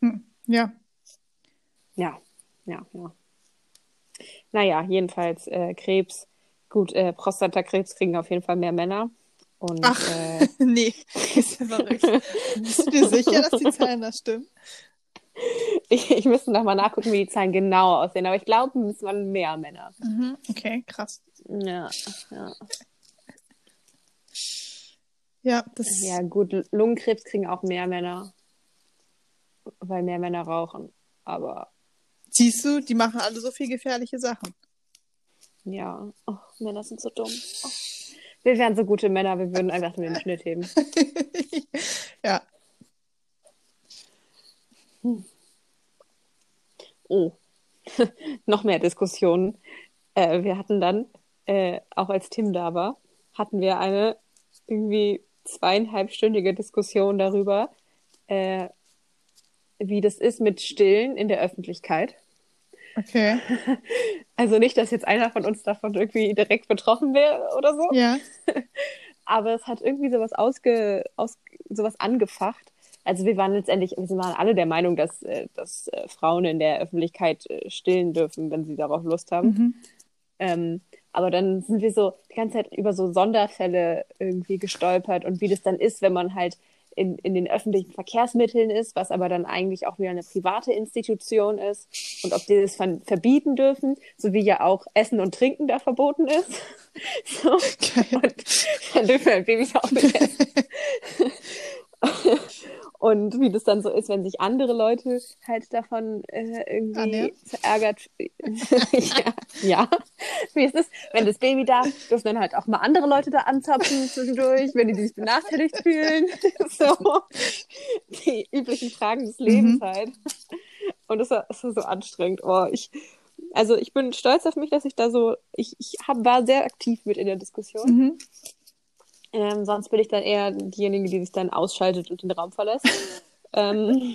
Hm. Ja. Ja, ja, ja. Naja, jedenfalls äh, Krebs. Gut, äh, Prostatakrebs kriegen auf jeden Fall mehr Männer. Und Ach. Äh, <laughs> nee, ist ja verrückt. Bist du dir sicher, dass die Zahlen da stimmen? <laughs> ich, ich müsste nochmal nachgucken, wie die Zahlen genau aussehen. Aber ich glaube, es waren mehr Männer. Mhm. Okay, krass. Ja, ja. Ja, das ja, gut, Lungenkrebs kriegen auch mehr Männer, weil mehr Männer rauchen. Aber siehst du, die machen alle so viel gefährliche Sachen. Ja, oh, Männer sind so dumm. Oh. Wir wären so gute Männer, wir würden einfach nur den Schnitt heben. <laughs> ja. Oh, <laughs> noch mehr Diskussionen. Äh, wir hatten dann, äh, auch als Tim da war, hatten wir eine irgendwie zweieinhalbstündige Diskussion darüber, äh, wie das ist mit Stillen in der Öffentlichkeit. Okay. <laughs> Also nicht, dass jetzt einer von uns davon irgendwie direkt betroffen wäre oder so. Ja. <laughs> Aber es hat irgendwie sowas ausge, aus, sowas angefacht. Also wir waren letztendlich, wir waren alle der Meinung, dass, äh, dass äh, Frauen in der Öffentlichkeit äh, stillen dürfen, wenn sie darauf Lust haben. Mhm. Ähm, aber dann sind wir so die ganze Zeit über so Sonderfälle irgendwie gestolpert und wie das dann ist, wenn man halt in, in den öffentlichen Verkehrsmitteln ist, was aber dann eigentlich auch wieder eine private Institution ist und ob die das ver verbieten dürfen, so wie ja auch Essen und Trinken da verboten ist. <laughs> so. Und dann dürfen halt Babys auch mit <laughs> essen. Und wie das dann so ist, wenn sich andere Leute halt davon äh, irgendwie Anja? verärgert. <laughs> ja, ja, wie es ist. Wenn das Baby da, dürfen dann halt auch mal andere Leute da anzapfen zwischendurch, wenn die sich benachteiligt fühlen. <laughs> so. Die üblichen Fragen des Lebens Mhm. halt. Und das war, das war so anstrengend. Oh, ich, also ich bin stolz auf mich, dass ich da so, ich, ich hab, war sehr aktiv mit in der Diskussion. Mhm. Ähm, sonst bin ich dann eher diejenige, die sich dann ausschaltet und den Raum verlässt. <laughs> ähm,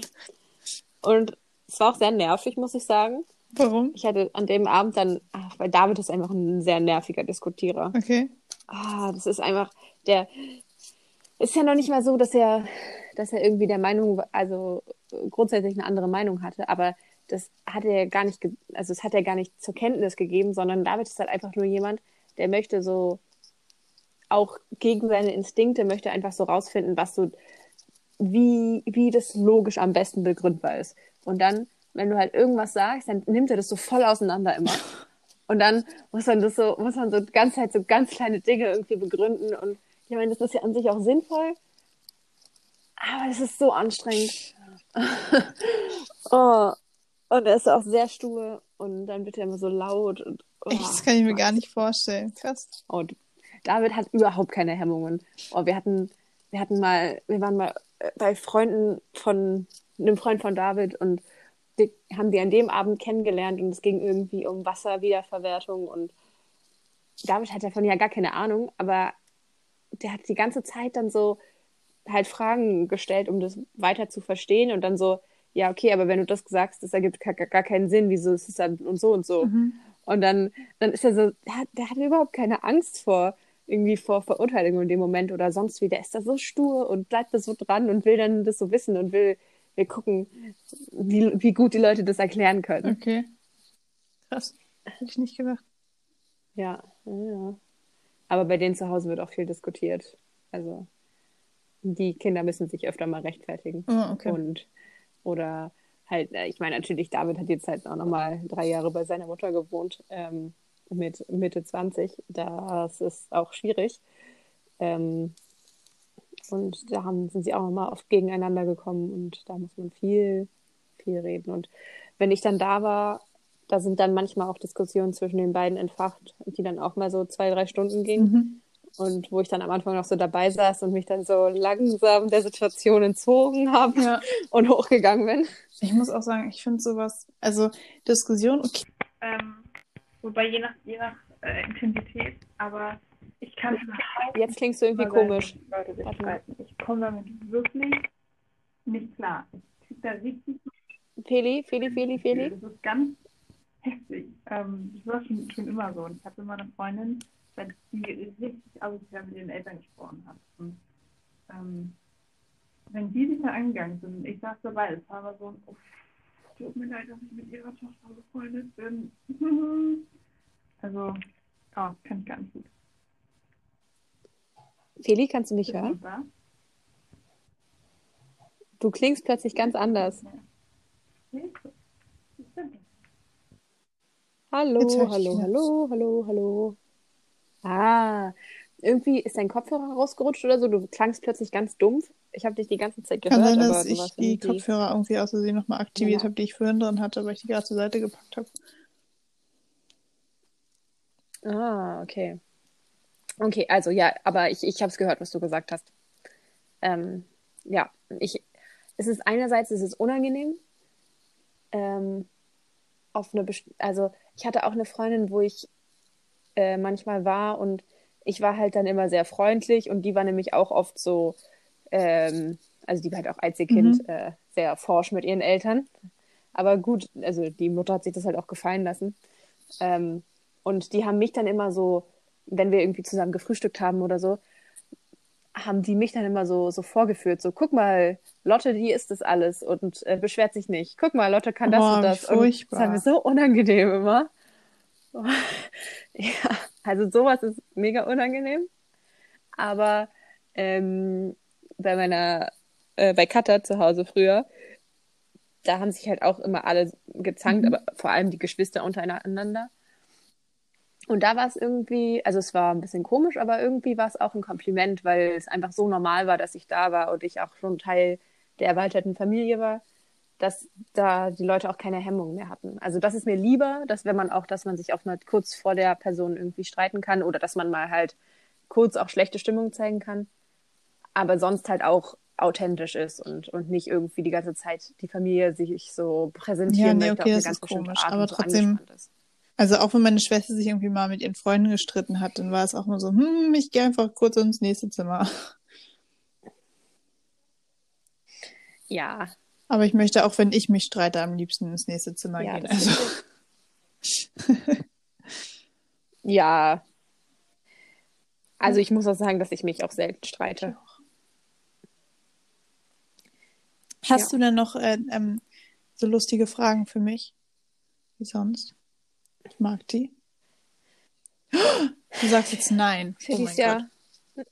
und es war auch sehr nervig, muss ich sagen. Warum? Ich hatte an dem Abend dann, ach, weil David ist einfach ein sehr nerviger Diskutierer. Okay. Ah, das ist einfach, der ist ja noch nicht mal so, dass er, dass er irgendwie der Meinung, also grundsätzlich eine andere Meinung hatte, aber das hat er gar nicht, also das hat er gar nicht zur Kenntnis gegeben, sondern David ist halt einfach nur jemand, der möchte so auch gegen seine Instinkte möchte einfach so rausfinden, was so, wie, wie das logisch am besten begründbar ist. Und dann, wenn du halt irgendwas sagst, dann nimmt er das so voll auseinander immer. <laughs> Und dann muss man das so, muss man so ganze Zeit so ganz kleine Dinge irgendwie begründen. Und ich meine, das ist ja an sich auch sinnvoll. Aber es ist so anstrengend. <laughs> oh. Und er ist auch sehr stur und dann wird er immer so laut und oh, Echt, das kann ich mir gar nicht vorstellen. Krass. und David hat überhaupt keine Hemmungen. Oh, wir hatten, wir hatten mal, wir waren mal äh, bei Freunden von einem Freund von David und die haben die an dem Abend kennengelernt und es ging irgendwie um Wasserwiederverwertung und David hat davon ja gar keine Ahnung, aber der hat die ganze Zeit dann so halt Fragen gestellt, um das weiter zu verstehen und dann so, ja, okay, aber wenn du das sagst, das ergibt gar, gar keinen Sinn, wieso ist es dann und so und so. Mhm. Und dann, dann ist er so, der der hat überhaupt keine Angst vor irgendwie vor Verurteilung in dem Moment oder sonst wie. Der ist da so stur und bleibt da so dran und will dann das so wissen und will, will gucken, wie, wie gut die Leute das erklären können. Okay. Krass. Hätte ich nicht gedacht. Ja, ja. Aber bei denen zu Hause wird auch viel diskutiert. Also die Kinder müssen sich öfter mal rechtfertigen. Oh, okay. Und oder halt, äh, ich meine, natürlich, David hat jetzt halt auch nochmal drei Jahre bei seiner Mutter gewohnt, ähm, mit Mitte 20. Das ist auch schwierig. Ähm, und da haben, sind sie auch nochmal oft gegeneinander gekommen und da muss man viel, viel reden. Und wenn ich dann da war, da sind dann manchmal auch Diskussionen zwischen den beiden entfacht, die dann auch mal so zwei, drei Stunden gingen. Mhm. Und wo ich dann am Anfang noch so dabei saß und mich dann so langsam der Situation entzogen habe Ja. <laughs> und hochgegangen bin. Ich muss auch sagen, ich finde sowas, also Diskussion, okay. Ähm, wobei je nach, je nach äh, Intensität, aber ich kann Jetzt klingst du irgendwie komisch. Ich komme damit wirklich nicht klar. Ich krieg da richtig Feli, Feli, Feli, Feli. Das ist ganz heftig. Ähm, das war schon, schon immer so. Und ich hatte immer eine Freundin, die richtig asozial mit ihren Eltern gesprochen hat. Und ähm, wenn die sich da angegangen sind, ich saß dabei, es war aber so ein, oh, tut mir leid, dass ich mit ihrer Tochter befreundet bin. <laughs> Also, oh, kann ich gar nicht gut. Feli, kannst du mich Bist du hören? da? Du klingst plötzlich ganz anders. Hallo, hallo, hallo, hallo, hallo. Ah, irgendwie ist dein Kopfhörer rausgerutscht oder so. Du klangst plötzlich ganz dumpf. Ich habe dich die ganze Zeit Kann gehört, sein, aber dass ich die irgendwie... Kopfhörer irgendwie aus Versehen nochmal aktiviert Ja. habe, die ich vorhin drin hatte, weil ich die gerade zur Seite gepackt habe. Ah, okay. Okay, also ja, aber ich, ich habe es gehört, was du gesagt hast. Ähm, ja, ich, es ist einerseits es ist unangenehm. Ähm, auf eine, best- also ich hatte auch eine Freundin, wo ich äh, manchmal war und ich war halt dann immer sehr freundlich und die war nämlich auch oft so, ähm, Also die war halt auch Einzelkind Mhm. äh, sehr forsch mit ihren Eltern. Aber gut, also die Mutter hat sich das halt auch gefallen lassen. Ähm, und die haben mich dann immer so, wenn wir irgendwie zusammen gefrühstückt haben oder so, haben die mich dann immer so, so vorgeführt. So, guck mal, Lotte, die isst das alles und äh, beschwert sich nicht. Guck mal, Lotte kann das Boah, und das. Und furchtbar. das war mir so unangenehm immer. <laughs> ja, also sowas ist mega unangenehm. Aber ähm, bei meiner, äh, bei Katha zu Hause früher, da haben sich halt auch immer alle gezankt, Mhm. aber vor allem die Geschwister untereinander. Und da war es irgendwie, also es war ein bisschen komisch, aber irgendwie war es auch ein Kompliment, weil es einfach so normal war, dass ich da war und ich auch schon Teil der erweiterten Familie war, dass da die Leute auch keine Hemmungen mehr hatten. Also das ist mir lieber, dass wenn man auch, dass man sich auch mal kurz vor der Person irgendwie streiten kann oder dass man mal halt kurz auch schlechte Stimmung zeigen kann, aber sonst halt auch authentisch ist und, und nicht irgendwie die ganze Zeit die Familie sich so präsentieren Ja, nee, möchte okay, auf eine das ganz komisch, Art aber und so trotzdem- ist. Also auch wenn meine Schwester sich irgendwie mal mit ihren Freunden gestritten hat, dann war es auch nur so, hm, ich gehe einfach kurz ins nächste Zimmer. Ja, Aber ich möchte auch, wenn ich mich streite, am liebsten ins nächste Zimmer ja, gehen. Also, <laughs> ja. Also ich muss auch sagen, dass ich mich auch selten streite. Hast du denn noch äh, ähm, so lustige Fragen für mich? Wie sonst? Ich mag die. Du sagst jetzt nein. Oh mein Felicia. Gott.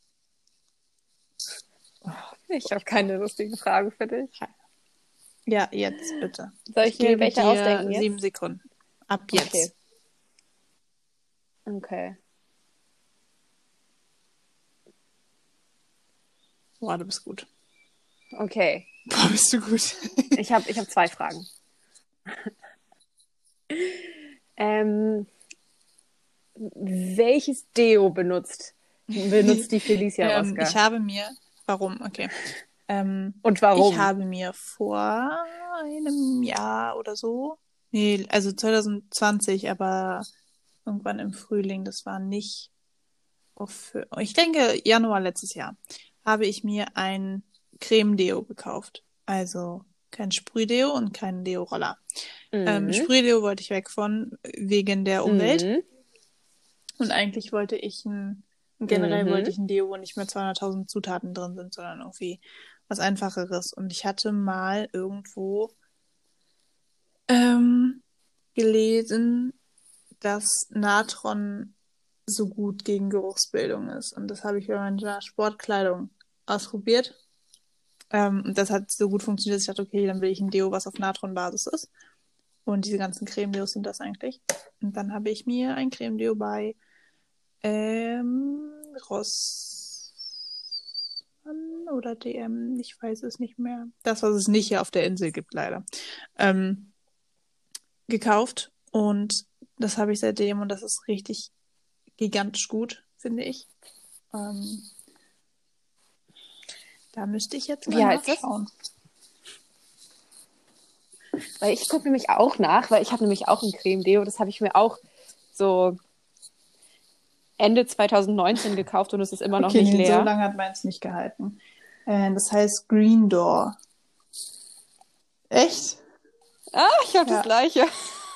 Ich habe keine lustigen Fragen für dich. Ja, jetzt bitte. Soll ich mir gebe welche dir ausdenken jetzt? Sieben Sekunden. Ab jetzt. Okay. Okay. Boah, du bist gut. Okay. Boah, bist du gut. Ich habe ich hab zwei Fragen. ähm, welches Deo benutzt, benutzt die Felicia ähm, Rosca? ich habe mir, warum? Okay. Ähm, Und warum? Ich habe mir vor einem Jahr oder so, nee, also 2020, aber irgendwann im Frühling, das war nicht, auf, ich denke Januar letztes Jahr, habe ich mir ein Creme-Deo gekauft. Also kein Sprühdeo und kein Deo-Roller. Ähm, Mhm. Sprühdeo wollte ich weg von, wegen der Umwelt. Mhm. Und eigentlich wollte ich ein, generell Mhm. wollte ich ein Deo, wo nicht mehr 200.000 Zutaten drin sind, sondern irgendwie was Einfacheres. Und ich hatte mal irgendwo ähm, gelesen, dass Natron so gut gegen Geruchsbildung ist. Und das habe ich bei meiner Sportkleidung ausprobiert. Ähm, und das hat so gut funktioniert, dass ich dachte, okay, dann will ich ein Deo, was auf Natron-Basis ist. Und diese ganzen Creme-Deos sind das eigentlich. Und dann habe ich mir ein Creme-Deo bei ähm, Rossmann oder DM, ich weiß es nicht mehr. Das, was es nicht hier auf der Insel gibt, leider. Ähm, gekauft und das habe ich seitdem und das ist richtig gigantisch gut, finde ich. Ähm, da müsste ich jetzt mal das? nachschauen. Weil ich gucke nämlich auch nach, weil ich habe nämlich auch ein Creme-Deo, das habe ich mir auch so Ende 2019 gekauft und es ist immer noch okay, nicht leer. so lange hat meins nicht gehalten. Äh, das heißt Green Door. Echt? Ah, ich habe Ja. das gleiche.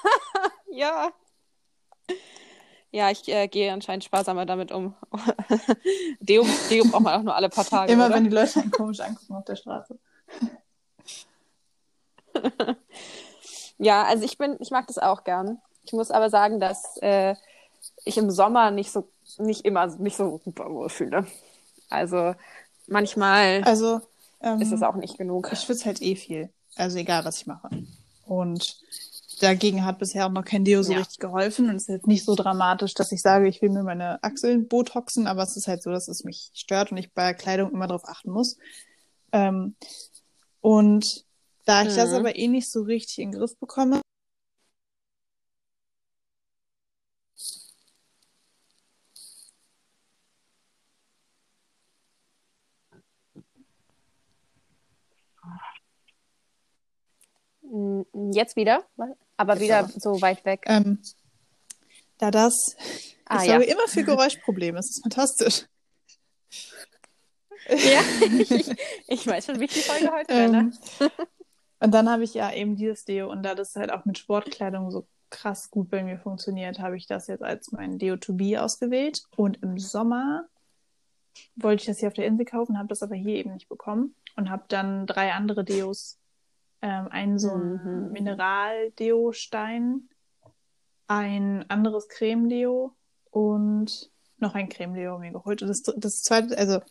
<laughs> ja. Ja, ich äh, gehe anscheinend sparsamer damit um. <laughs> Deo, Deo braucht man auch nur alle paar Tage. Immer oder? wenn die Leute einen komisch angucken auf der Straße. <laughs> Ja, also ich bin, ich mag das auch gern. Ich muss aber sagen, dass äh, ich im Sommer nicht so, nicht immer mich so super wohl fühle. Also manchmal Also, ähm, ist es auch nicht genug. ich schwitze halt eh viel. Also egal, was ich mache. Und dagegen hat bisher auch noch kein Deo so Ja. richtig geholfen. Und es ist jetzt nicht so dramatisch, dass ich sage, ich will mir meine Achseln botoxen, aber es ist halt so, dass es mich stört und ich bei Kleidung immer darauf achten muss. Ähm, und da ich das Mhm. aber eh nicht so richtig in den Griff bekomme, Mm, Jetzt wieder, aber Jetzt wieder aber. so weit weg. ähm, da das, Ah, ich ja. sorge immer für <laughs> Geräuschprobleme. Es ist fantastisch. Ja, <laughs> ich, ich weiß schon, wie die Folge heute wäre, ne? Ähm, und dann habe ich ja eben dieses Deo und da das halt auch mit Sportkleidung so krass gut bei mir funktioniert, habe ich das jetzt als mein Deo to be ausgewählt. Und im Sommer wollte ich das hier auf der Insel kaufen, habe das aber hier eben nicht bekommen und habe dann drei andere Deos. Ähm, einen so ein Mhm. Mineral-Deo-Stein, ein anderes Creme-Deo und noch ein Creme-Deo mir geholt. Und das, das zweite, also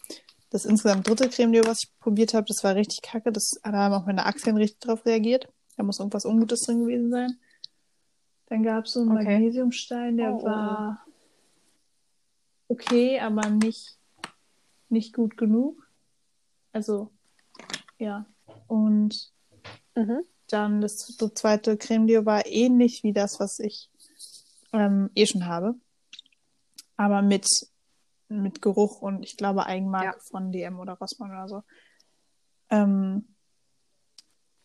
das insgesamt dritte Creme-Deo, was ich probiert habe, das war richtig kacke. Das, da haben auch meine Achseln richtig drauf reagiert. Da muss irgendwas Ungutes drin gewesen sein. Dann gab es so einen Okay. Magnesiumstein, der oh, oh. war okay, aber nicht, nicht gut genug. Also, ja. Und Mhm. dann das zweite Creme-Deo war ähnlich wie das, was ich ähm, eh schon habe. Aber mit, mit Geruch und ich glaube Eigenmarke Ja. von DM oder Rossmann oder so. Ähm,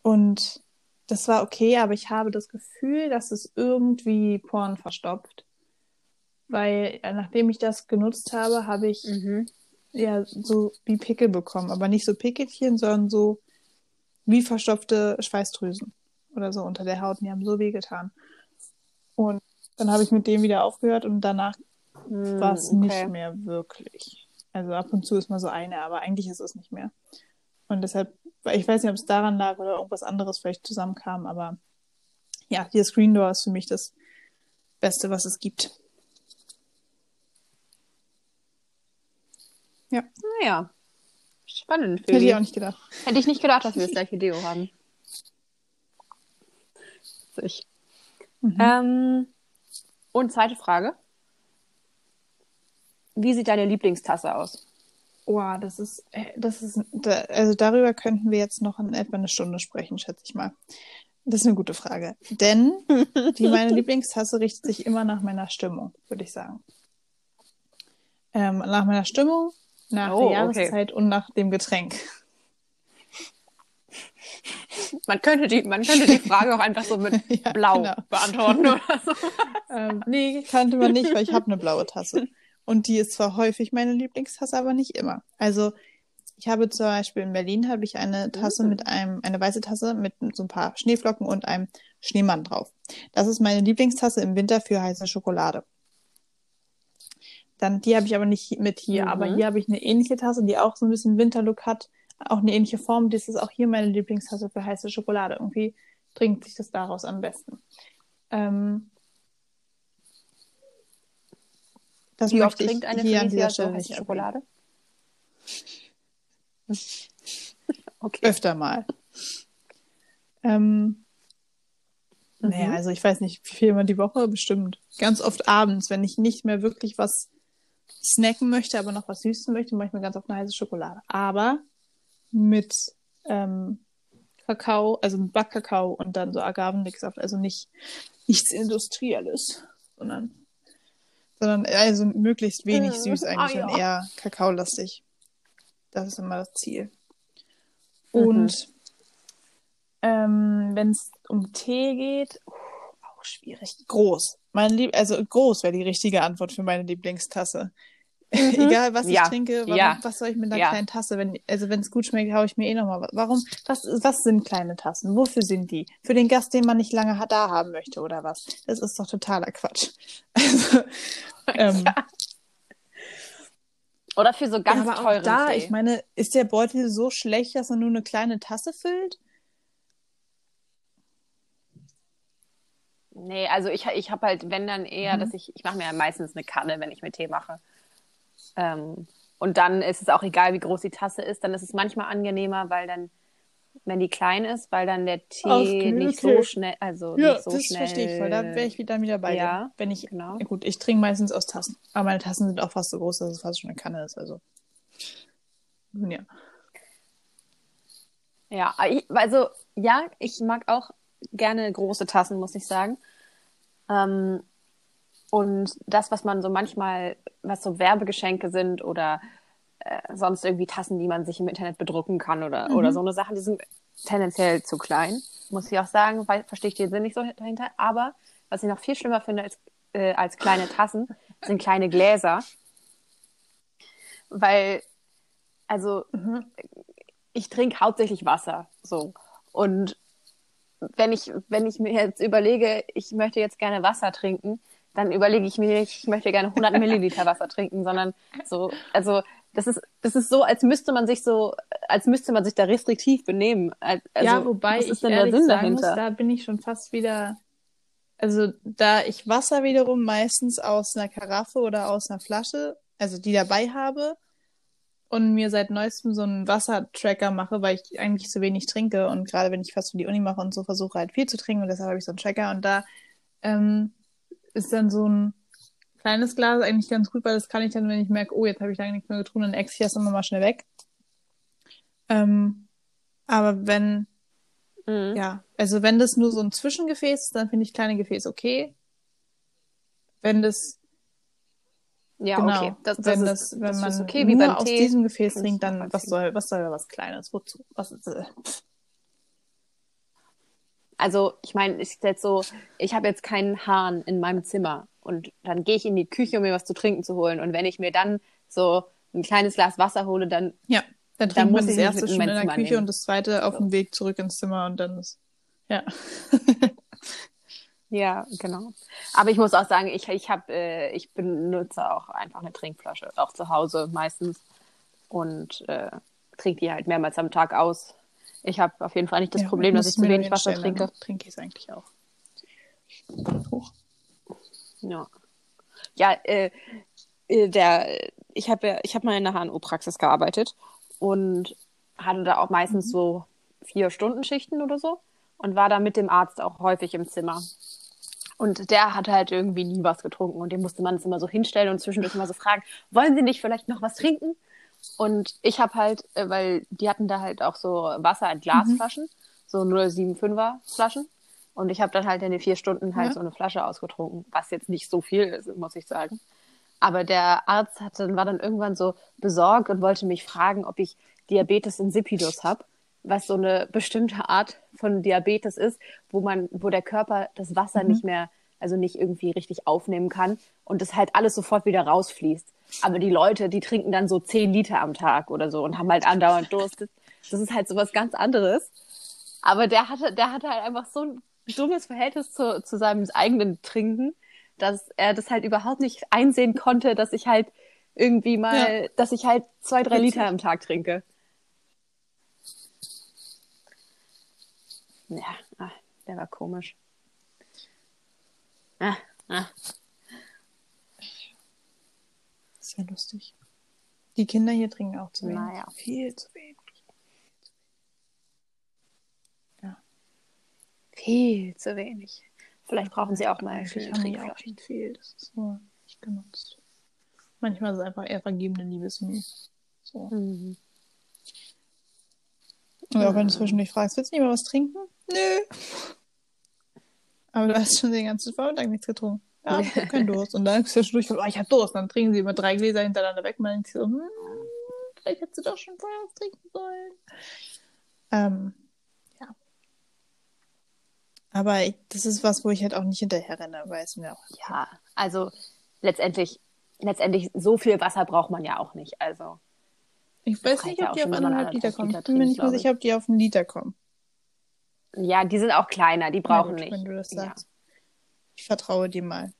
und das war okay, aber ich habe das Gefühl, dass es irgendwie Poren verstopft. Weil äh, nachdem ich das genutzt habe, habe ich Mhm. ja so wie Pickel bekommen. Aber nicht so Pickelchen, sondern so wie verstopfte Schweißdrüsen oder so unter der Haut. Und die haben so weh getan. Und dann habe ich mit dem wieder aufgehört und danach Hm, war es okay. nicht mehr wirklich. Also ab und zu ist mal so eine, aber eigentlich ist es nicht mehr. Und deshalb, ich weiß nicht, ob es daran lag oder irgendwas anderes vielleicht zusammenkam, aber ja, die Screen Door ist für mich das Beste, was es gibt. Naja. Spannend Hätte ich auch nicht gedacht. Hätte ich nicht gedacht, dass wir das <laughs> gleiche Deo haben. Witzig. Mhm. Ähm, und zweite Frage. Wie sieht deine Lieblingstasse aus? Boah, das ist, äh, das ist, also darüber könnten wir jetzt noch in etwa eine Stunde sprechen, schätze ich mal. Das ist eine gute Frage. Denn <laughs> die, meine Lieblingstasse richtet sich immer nach meiner Stimmung, würde ich sagen. Ähm, nach meiner Stimmung, nach Oh, der okay. Jahreszeit und nach dem Getränk. Man könnte die, man könnte die Frage auch einfach so mit <laughs> Ja, Blau genau. beantworten oder so. <laughs> Ähm, nee, kannte man nicht, weil ich habe eine blaue Tasse. Und die ist zwar häufig meine Lieblingstasse, aber nicht immer. Also ich habe zum Beispiel in Berlin habe ich eine Tasse Mhm. mit einem, eine weiße Tasse mit so ein paar Schneeflocken und einem Schneemann drauf. Das ist meine Lieblingstasse im Winter für heiße Schokolade. Dann, die habe ich aber nicht mit hier, Mhm. aber hier habe ich eine ähnliche Tasse, die auch so ein bisschen Winterlook hat, auch eine ähnliche Form. Das ist auch hier meine Lieblingstasse für heiße Schokolade. Irgendwie trinkt sich das daraus am besten. Ähm, das Wie oft trinkt eine Felicia so heiße Schokolade? <laughs> Okay. Öfter mal. Ähm, Naja, Mhm. also ich weiß nicht, viermal die Woche bestimmt. Ganz oft abends, wenn ich nicht mehr wirklich was snacken möchte, aber noch was Süßes möchte, mache ich mir ganz oft eine heiße Schokolade. Aber mit ähm, Kakao, also mit Backkakao und dann so Agavendicksaft, also nicht nichts Industrielles, sondern sondern also möglichst wenig Mhm. süß eigentlich Ah, und ja. eher kakaolastig. Das ist immer das Ziel. Mhm. Und ähm, wenn es um Tee geht, uh, auch schwierig. Groß. Mein Lieb also groß wäre die richtige Antwort für meine Lieblingstasse. <laughs> Egal, was ich Mhm. Ja. trinke, warum, Ja. was soll ich mit einer Ja. kleinen Tasse? Wenn, also wenn es gut schmeckt, haue ich mir eh nochmal was. Warum? Was, was sind kleine Tassen? Wofür sind die? Für den Gast, den man nicht lange da haben möchte oder was? Das ist doch totaler Quatsch. <laughs> Also, <laughs> ähm, Oder für so ganz ja, aber teuren auch da, Tee. ich meine, ist der Beutel so schlecht, dass er nur eine kleine Tasse füllt? Nee, also ich, ich habe halt, wenn dann eher, Mhm. dass ich, ich mache mir ja meistens eine Kanne, wenn ich mir Tee mache. Ähm, und dann ist es auch egal, wie groß die Tasse ist, dann ist es manchmal angenehmer, weil dann, wenn die klein ist, weil dann der Tee nicht so schnell, also Ja, nicht so das schnell. verstehe ich voll. Da wäre ich wieder, wieder bei Ja, dir. Wenn ich, genau. ja, gut, ich trinke meistens aus Tassen. Aber meine Tassen sind auch fast so groß, dass es fast schon eine Kanne ist. Also, nun ja. Ja, also ja, ich mag auch gerne große Tassen, muss ich sagen. Ähm, und das, was man so manchmal, was so Werbegeschenke sind oder äh, sonst irgendwie Tassen, die man sich im Internet bedrucken kann oder, Mhm. oder so eine Sachen, die sind tendenziell zu klein, muss ich auch sagen, weil verstehe ich den Sinn nicht so dahinter. Aber was ich noch viel schlimmer finde als, äh, als kleine Tassen, sind kleine Gläser. Weil also Mhm. ich trinke hauptsächlich Wasser. So. Und wenn ich, wenn ich mir jetzt überlege, ich möchte jetzt gerne Wasser trinken, dann überlege ich mir, ich möchte gerne 100 <laughs> Milliliter Wasser trinken, sondern so, also das ist, das ist so, als müsste man sich so, als müsste man sich da restriktiv benehmen. Also, ja, wobei was ich ist denn der ehrlich Sinn sagen muss, dahinter? da bin ich schon fast wieder. Also da ich Wasser wiederum meistens aus einer Karaffe oder aus einer Flasche, also die dabei habe und mir seit neuestem so einen Wassertracker mache, weil ich eigentlich zu wenig trinke und gerade wenn ich fast für die Uni mache und so versuche halt viel zu trinken und deshalb habe ich so einen Tracker und da ähm, ist dann so ein kleines Glas eigentlich ganz gut, weil das kann ich dann, wenn ich merke, oh, jetzt habe ich lange nichts mehr getrunken, dann ex ich das immer mal schnell weg. Ähm, aber wenn Mhm. ja, also wenn das nur so ein Zwischengefäß ist, dann finde ich kleine Gefäße okay. Wenn das, Ja, genau, okay. Das, das wenn ist, das, wenn das man ist okay, wie beim aus Tee. diesem Gefäß ich trinkt, dann was soll, was soll was Kleines? Wozu? Was ist, äh, Also, ich meine, ist jetzt so, ich habe jetzt keinen Hahn in meinem Zimmer und dann gehe ich in die Küche, um mir was zu trinken zu holen. Und wenn ich mir dann so ein kleines Glas Wasser hole, dann ja, dann Da trinkt muss das ich nicht erste schon in der Zimmer Küche nehmen. und das zweite auf So. dem Weg zurück ins Zimmer und dann ist, ja. <laughs> Ja, genau. Aber ich muss auch sagen, ich, ich, hab, äh, ich benutze auch einfach eine Trinkflasche, auch zu Hause meistens. Und äh, trinke die halt mehrmals am Tag aus. Ich habe auf jeden Fall nicht das ja, Problem, dass ich zu wenig Wasser trinke. Trinke ich es eigentlich auch. Hoch. Ja, ja äh, äh, der, ich habe ja, ich habe mal in der HNO-Praxis gearbeitet und hatte da auch meistens so vier Stunden Schichten oder so und war da mit dem Arzt auch häufig im Zimmer. Und der hat halt irgendwie nie was getrunken und dem musste man es immer so hinstellen und zwischendurch immer so fragen, wollen Sie nicht vielleicht noch was trinken? Und ich habe halt, äh, weil die hatten da halt auch so Wasser in Glasflaschen, so 075er Flaschen. Und ich habe dann halt in den vier Stunden halt Ja. so eine Flasche ausgetrunken, was jetzt nicht so viel ist, muss ich sagen. Aber der Arzt hat dann, war dann irgendwann so besorgt und wollte mich fragen, ob ich Diabetes insipidus habe, was so eine bestimmte Art von Diabetes ist, wo man, wo der Körper das Wasser nicht mehr, also nicht irgendwie richtig aufnehmen kann und das halt alles sofort wieder rausfließt. Aber die Leute, die trinken dann so zehn Liter am Tag oder so und haben halt andauernd Durst. Das ist halt so was ganz anderes. Aber der hatte, der hatte halt einfach so ein dummes Verhältnis zu, zu seinem eigenen Trinken, dass er das halt überhaupt nicht einsehen konnte, dass ich halt irgendwie mal, dass ich halt zwei, drei. Liter am Tag trinke. Ja, ah, der war komisch. Ah, ah. Ist ja lustig. Die Kinder hier trinken auch zu wenig. Naja. Viel zu wenig. Viel zu wenig. Vielleicht brauchen sie auch mal haben die auch Trinkflaschen. nicht viel. Das ist nur nicht genutzt. Manchmal ist es einfach eher vergebene Liebesmüh. So. Mhm. Und auch wenn du zwischendurch fragst, willst du nicht mal was trinken? Nö. Aber du hast schon den ganzen Vormittag nichts getrunken. Ja, ich hab keinen Durst. Und dann zwischendurch, oh, ich hab Durst. Dann trinken sie immer drei Gläser hintereinander weg. Man denkt so, hm, vielleicht hättest du doch schon vorher was trinken sollen. Ähm, ja. Aber ich, das ist was, wo ich halt auch nicht hinterher renne, weil es mir auch Ja, also letztendlich, letztendlich so viel Wasser braucht man ja auch nicht. Also Ich weiß nicht, ob die auf anderthalb Liter kommen. Liter Ich bin mir nicht ich. sicher, ob die auf einen Liter kommen. Ja, die sind auch kleiner, die brauchen gut, nicht. Ja. Ich vertraue dir mal.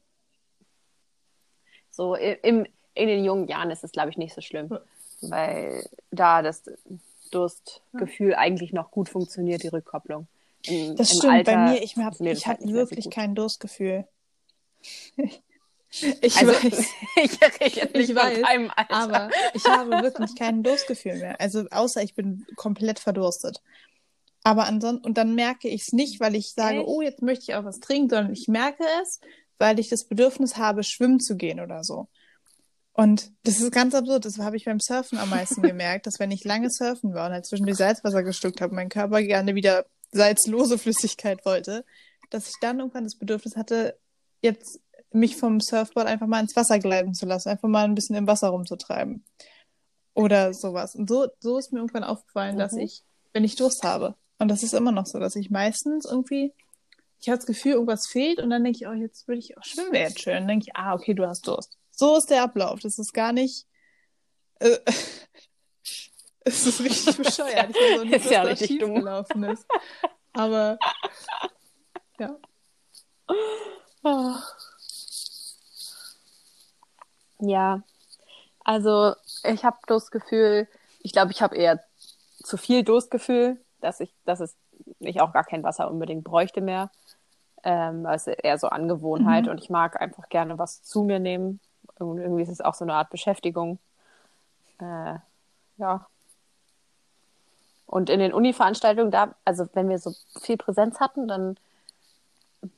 So im, in den jungen Jahren ist es, glaube ich, nicht so schlimm, Ja. weil da das Durstgefühl eigentlich noch gut funktioniert, die Rückkopplung. Im, Das im stimmt, Alter bei mir, ich, hab, funktioniert es ich hatte so wirklich gut. kein Durstgefühl. <laughs> ich Also, weiß, <laughs> ich rede nicht Ich weiß, Alter. aber ich habe wirklich kein Durstgefühl mehr. Also außer ich bin komplett verdurstet. Aber ansonsten, und dann merke ich es nicht, weil ich sage, Echt? oh, jetzt möchte ich auch was trinken, sondern ich merke es, weil ich das Bedürfnis habe, schwimmen zu gehen oder so. Und das ist ganz absurd. Das habe ich beim Surfen am meisten <laughs> gemerkt, dass wenn ich lange surfen war und halt zwischendurch Salzwasser gestuckt habe, mein Körper gerne wieder salzlose <laughs> Flüssigkeit wollte, dass ich dann irgendwann das Bedürfnis hatte, jetzt mich vom Surfboard einfach mal ins Wasser gleiten zu lassen, einfach mal ein bisschen im Wasser rumzutreiben. Oder sowas. Und so, so ist mir irgendwann aufgefallen, dass Mhm. ich, wenn ich Durst habe, und das ist immer noch so, dass ich meistens irgendwie, ich habe das Gefühl, irgendwas fehlt und dann denke ich, oh, jetzt würde ich auch schwimmen wäre jetzt schön. Dann denke ich, ah, okay, du hast Durst. So ist der Ablauf. Das ist gar nicht, äh, <laughs> Es ist richtig <laughs> bescheuert. Ich weiß auch nicht, Ist ja richtig dumm. schiefgelaufen ist. Aber ja. Ja, also ich habe das Gefühl, ich glaube, ich habe eher zu viel Durstgefühl, dass ich, dass es ich auch gar kein Wasser unbedingt bräuchte mehr. Ähm, also eher so Angewohnheit Mhm. und ich mag einfach gerne was zu mir nehmen. Und irgendwie ist es auch so eine Art Beschäftigung. Äh, ja. Und in den Uni-Veranstaltungen, da, also wenn wir so viel Präsenz hatten, dann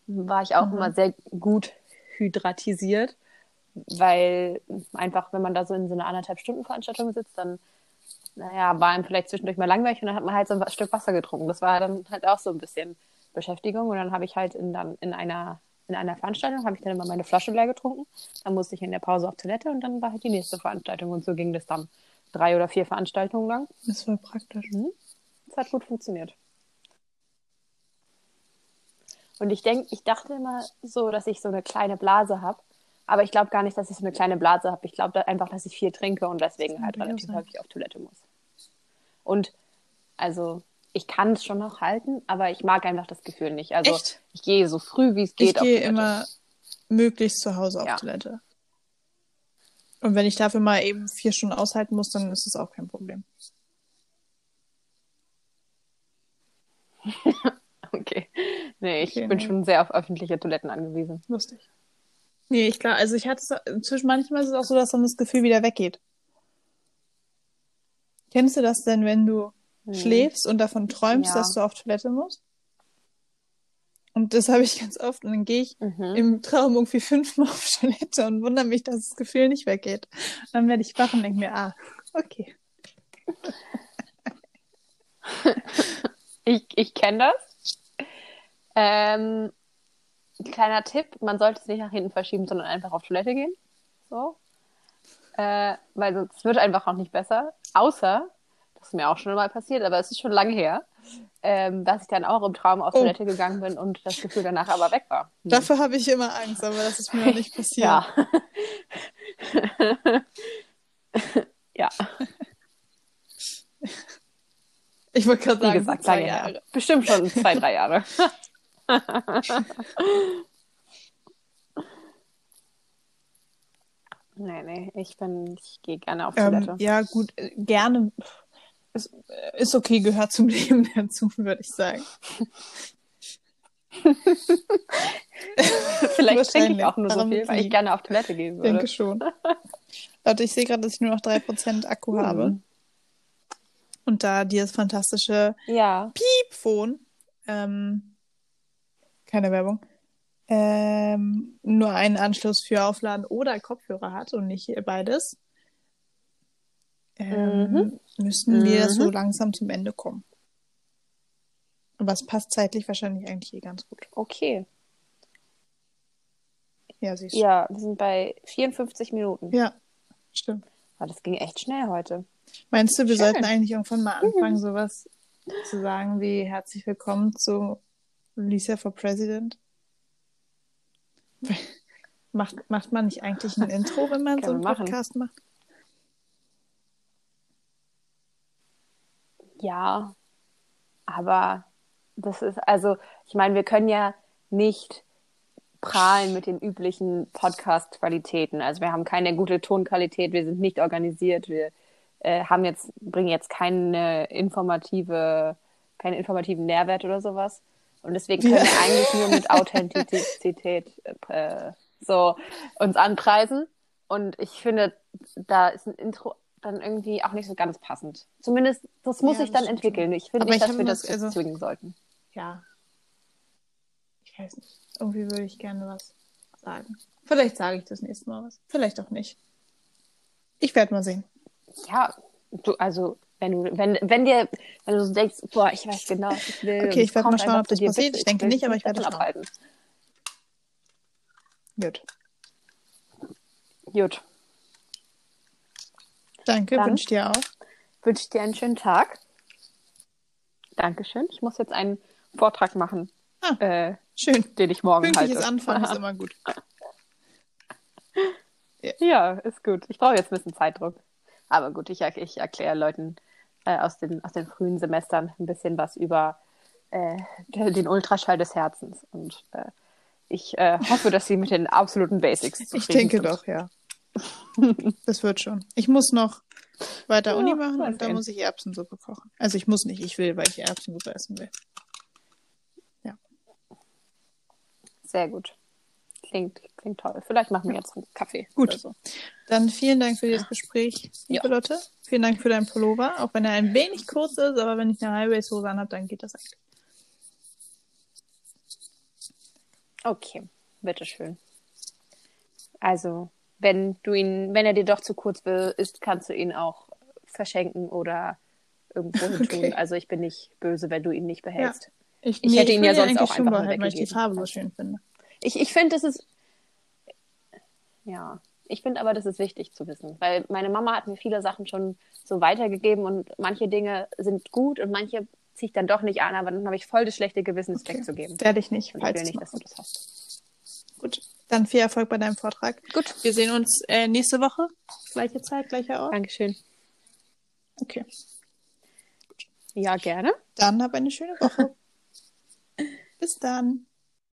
war ich auch Mhm. immer sehr gut hydratisiert, weil einfach, wenn man da so in so einer anderthalb Stunden Veranstaltung sitzt, dann, naja, war einem vielleicht zwischendurch mal langweilig und dann hat man halt so ein Stück Wasser getrunken. Das war dann halt auch so ein bisschen Beschäftigung und dann habe ich halt in, dann in einer in einer Veranstaltung habe ich dann immer meine Flasche leer getrunken. Dann musste ich in der Pause auf Toilette und dann war halt die nächste Veranstaltung und so ging das dann drei oder vier Veranstaltungen lang. Das war praktisch. Das hat gut funktioniert. Und ich denke, ich dachte immer so, dass ich so eine kleine Blase habe. Aber ich glaube gar nicht, dass ich so eine kleine Blase habe. Ich glaube da einfach, dass ich viel trinke und deswegen halt relativ häufig auf Toilette muss. Und also ich kann es schon noch halten, aber ich mag einfach das Gefühl nicht. Also Echt? ich gehe so früh wie es geht Ich gehe immer möglichst zu Hause auf Ja. Toilette. Und wenn ich dafür mal eben vier Stunden aushalten muss, dann ist das auch kein Problem. <laughs> Okay. Nee, ich Okay, bin nee. schon sehr auf öffentliche Toiletten angewiesen. Lustig. Nee, ich klar, also ich hatte es inzwischen manchmal ist es auch so, dass dann das Gefühl wieder weggeht. Kennst du das denn, wenn du Hm. schläfst und davon träumst, Ja. dass du auf Toilette musst? Und das habe ich ganz oft. Und dann gehe ich Mhm. im Traum irgendwie fünfmal auf Toilette und wundere mich, dass das Gefühl nicht weggeht. Dann werde ich wach und denke mir, ah, okay. Ich, ich kenne das. Ähm, kleiner Tipp, man sollte es nicht nach hinten verschieben, sondern einfach auf Toilette gehen. So. Äh, weil sonst wird einfach auch nicht besser. Außer, das ist mir auch schon mal passiert, aber es ist schon lange her, ähm, dass ich dann auch im Traum auf Oh. Toilette gegangen bin und das Gefühl danach aber weg war. <laughs> Hm. Dafür habe ich immer Angst, aber das ist mir noch nicht <laughs> passiert. Ja. <laughs> ja, Ich wollte gerade wie sagen, gesagt, zwei Jahre. her. Bestimmt schon zwei, drei Jahre. Nee, nee, ich bin, ich gehe gerne auf Toilette. Ähm, ja, gut, äh, gerne. Ist, äh, ist okay, gehört zum <laughs> Leben dazu, würde ich sagen. <laughs> Vielleicht trinke ich auch nur so viel, weil ich gerne auf Toilette gehen würde. denke schon. <laughs> Leute, ich sehe gerade, dass ich nur noch 3% Akku habe. Mhm. Und da dieses fantastische Ja, Piepphone, ähm, keine Werbung, ähm, nur einen Anschluss für Aufladen oder Kopfhörer hat und nicht beides, ähm, Mhm. müssen wir Mhm. so langsam zum Ende kommen. Aber es passt zeitlich wahrscheinlich eigentlich eh ganz gut. okay. Ja, siehst du. Ja, wir sind bei 54 Minuten. Ja, stimmt. Ah, das ging echt schnell heute. Meinst du, wir Schön. sollten eigentlich irgendwann mal anfangen, sowas zu sagen wie herzlich willkommen zu Lisa for President? Macht, macht man nicht eigentlich ein Intro, wenn man <laughs> so einen machen. Podcast macht? Ja, aber das ist, also, ich meine, wir können ja nicht prahlen mit den üblichen Podcast-Qualitäten. Also wir haben keine gute Tonqualität, wir sind nicht organisiert, wir äh, haben jetzt, bringen jetzt keine informative, keinen informativen Nährwert oder sowas. Und deswegen können Ja. wir eigentlich nur mit Authentizität äh, so uns anpreisen. Und ich finde, da ist ein Intro dann irgendwie auch nicht so ganz passend. Zumindest, das muss Ja, sich das dann entwickeln. Ich finde nicht, ich dass wir das- also- zwingen sollten. Ja. Ich weiß nicht. Irgendwie würde ich gerne was sagen. Vielleicht sage ich das nächste Mal was. Vielleicht auch nicht. Ich werde mal sehen. Ja, du, also, wenn du, wenn, wenn dir, wenn du so denkst, boah, ich weiß genau, ich will. Okay, ich es werd mal schauen, ob das dir, passiert. bitte, Ich denke nicht, aber ich werde abhalten. Gut. Gut, Danke, Dann- wünsche dir auch. wünsche dir einen schönen Tag. Dankeschön. Ich muss jetzt einen Vortrag machen, Ah. äh, Schön. den ich morgen Pünktliches halte. Anfangen ist <laughs> immer gut. Ja, ist gut. Ich brauche jetzt ein bisschen Zeitdruck. Aber gut, ich, ich erkläre Leuten, äh, aus, den, aus den frühen Semestern ein bisschen was über äh, den Ultraschall des Herzens. Und äh, ich äh, hoffe, dass Sie mit den absoluten Basics Ich denke sind. doch, ja. das wird schon. Ich muss noch weiter ja, Uni machen und dann muss ich Erbsensuppe kochen. Also ich muss nicht, ich will, weil ich Erbsensuppe essen will. Ja. Sehr gut. Klingt, klingt toll. Vielleicht machen wir jetzt einen Kaffee. Gut. So. Dann vielen Dank für das Gespräch, liebe ja. Lotte. Vielen Dank für deinen Pullover, auch wenn er ein wenig kurz ist, aber wenn ich eine Highways-Hose anhabe, dann geht das eigentlich. Okay, bitteschön. Also, wenn du ihn, wenn er dir doch zu kurz ist, kannst du ihn auch verschenken oder irgendwo tun. Okay. Also ich bin nicht böse, wenn du ihn nicht behältst. Ja. Ich, ich nee, hätte ihn ja sonst auch einfach behalten, weil ich die Farbe so schön finde. Ich, ich finde, das ist ja, ich finde aber, das ist wichtig zu wissen, weil meine Mama hat mir viele Sachen schon so weitergegeben und manche Dinge sind gut und manche ziehe ich dann doch nicht an, aber dann habe ich voll das schlechte Gewissen, es okay. wegzugeben. Werde ich nicht. Und ich will nicht, dass du das hast. Gut. Dann viel Erfolg bei deinem Vortrag. Gut. Wir sehen uns äh, nächste Woche. Gleiche Zeit, gleicher Ort. Dankeschön. Okay. Ja, gerne. Dann hab eine schöne Woche. <laughs> Bis dann.